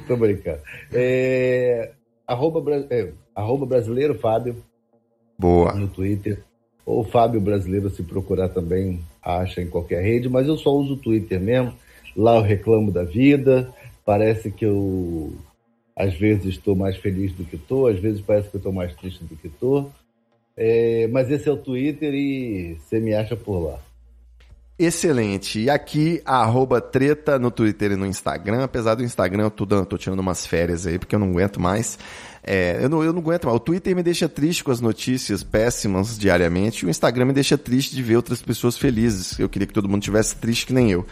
tô brincando. É, arroba, é, arroba brasileiro Fábio Boa. no Twitter. Ou Fábio Brasileiro, se procurar também, acha em qualquer rede, mas eu só uso o Twitter mesmo. Lá eu reclamo da vida. Parece que eu, às vezes, estou mais feliz do que estou, às vezes parece que estou mais triste do que estou. É, mas esse é o Twitter e você me acha por lá. Excelente. E aqui, arroba treta no Twitter e no Instagram. Apesar do Instagram, eu tô, dando, tô tirando umas férias aí, porque eu não aguento mais. É, eu, não, eu não aguento mais. O Twitter me deixa triste com as notícias péssimas diariamente. E o Instagram me deixa triste de ver outras pessoas felizes. Eu queria que todo mundo tivesse triste que nem eu.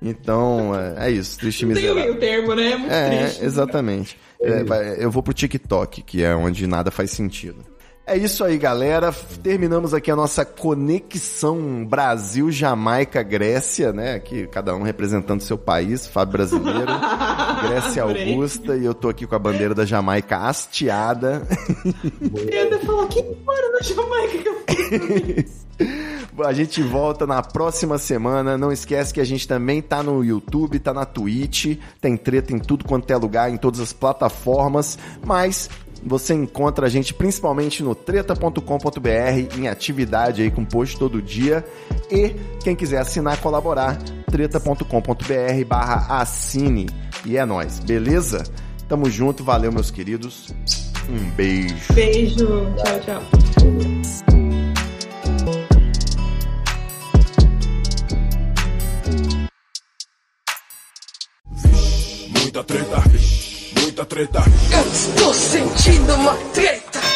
Então, é, é isso. Triste e Não tem o miserável. termo, né? É muito É, triste. exatamente. É, vai- eu vou pro TikTok, que é onde nada faz sentido. É isso aí, galera. Terminamos aqui a nossa conexão Brasil, Jamaica, Grécia, né? Aqui cada um representando seu país, Fábio brasileiro, Grécia. Augusta, e eu tô aqui com a bandeira da Jamaica hasteada. Eu até falar que mora na Jamaica que eu fiz. A gente volta na próxima semana. Não esquece que a gente também tá no YouTube, tá na Twitch, tem treta em tudo quanto é lugar, em todas as plataformas, mas você encontra a gente principalmente no treta.com.br, em atividade aí com post todo dia. E quem quiser assinar, colaborar, treta.com.br barra assine. E é nóis, beleza? Tamo junto, valeu meus queridos. Um beijo. Beijo. Tchau, tchau. Muita treta, muita treta. Eu estou sentindo uma treta.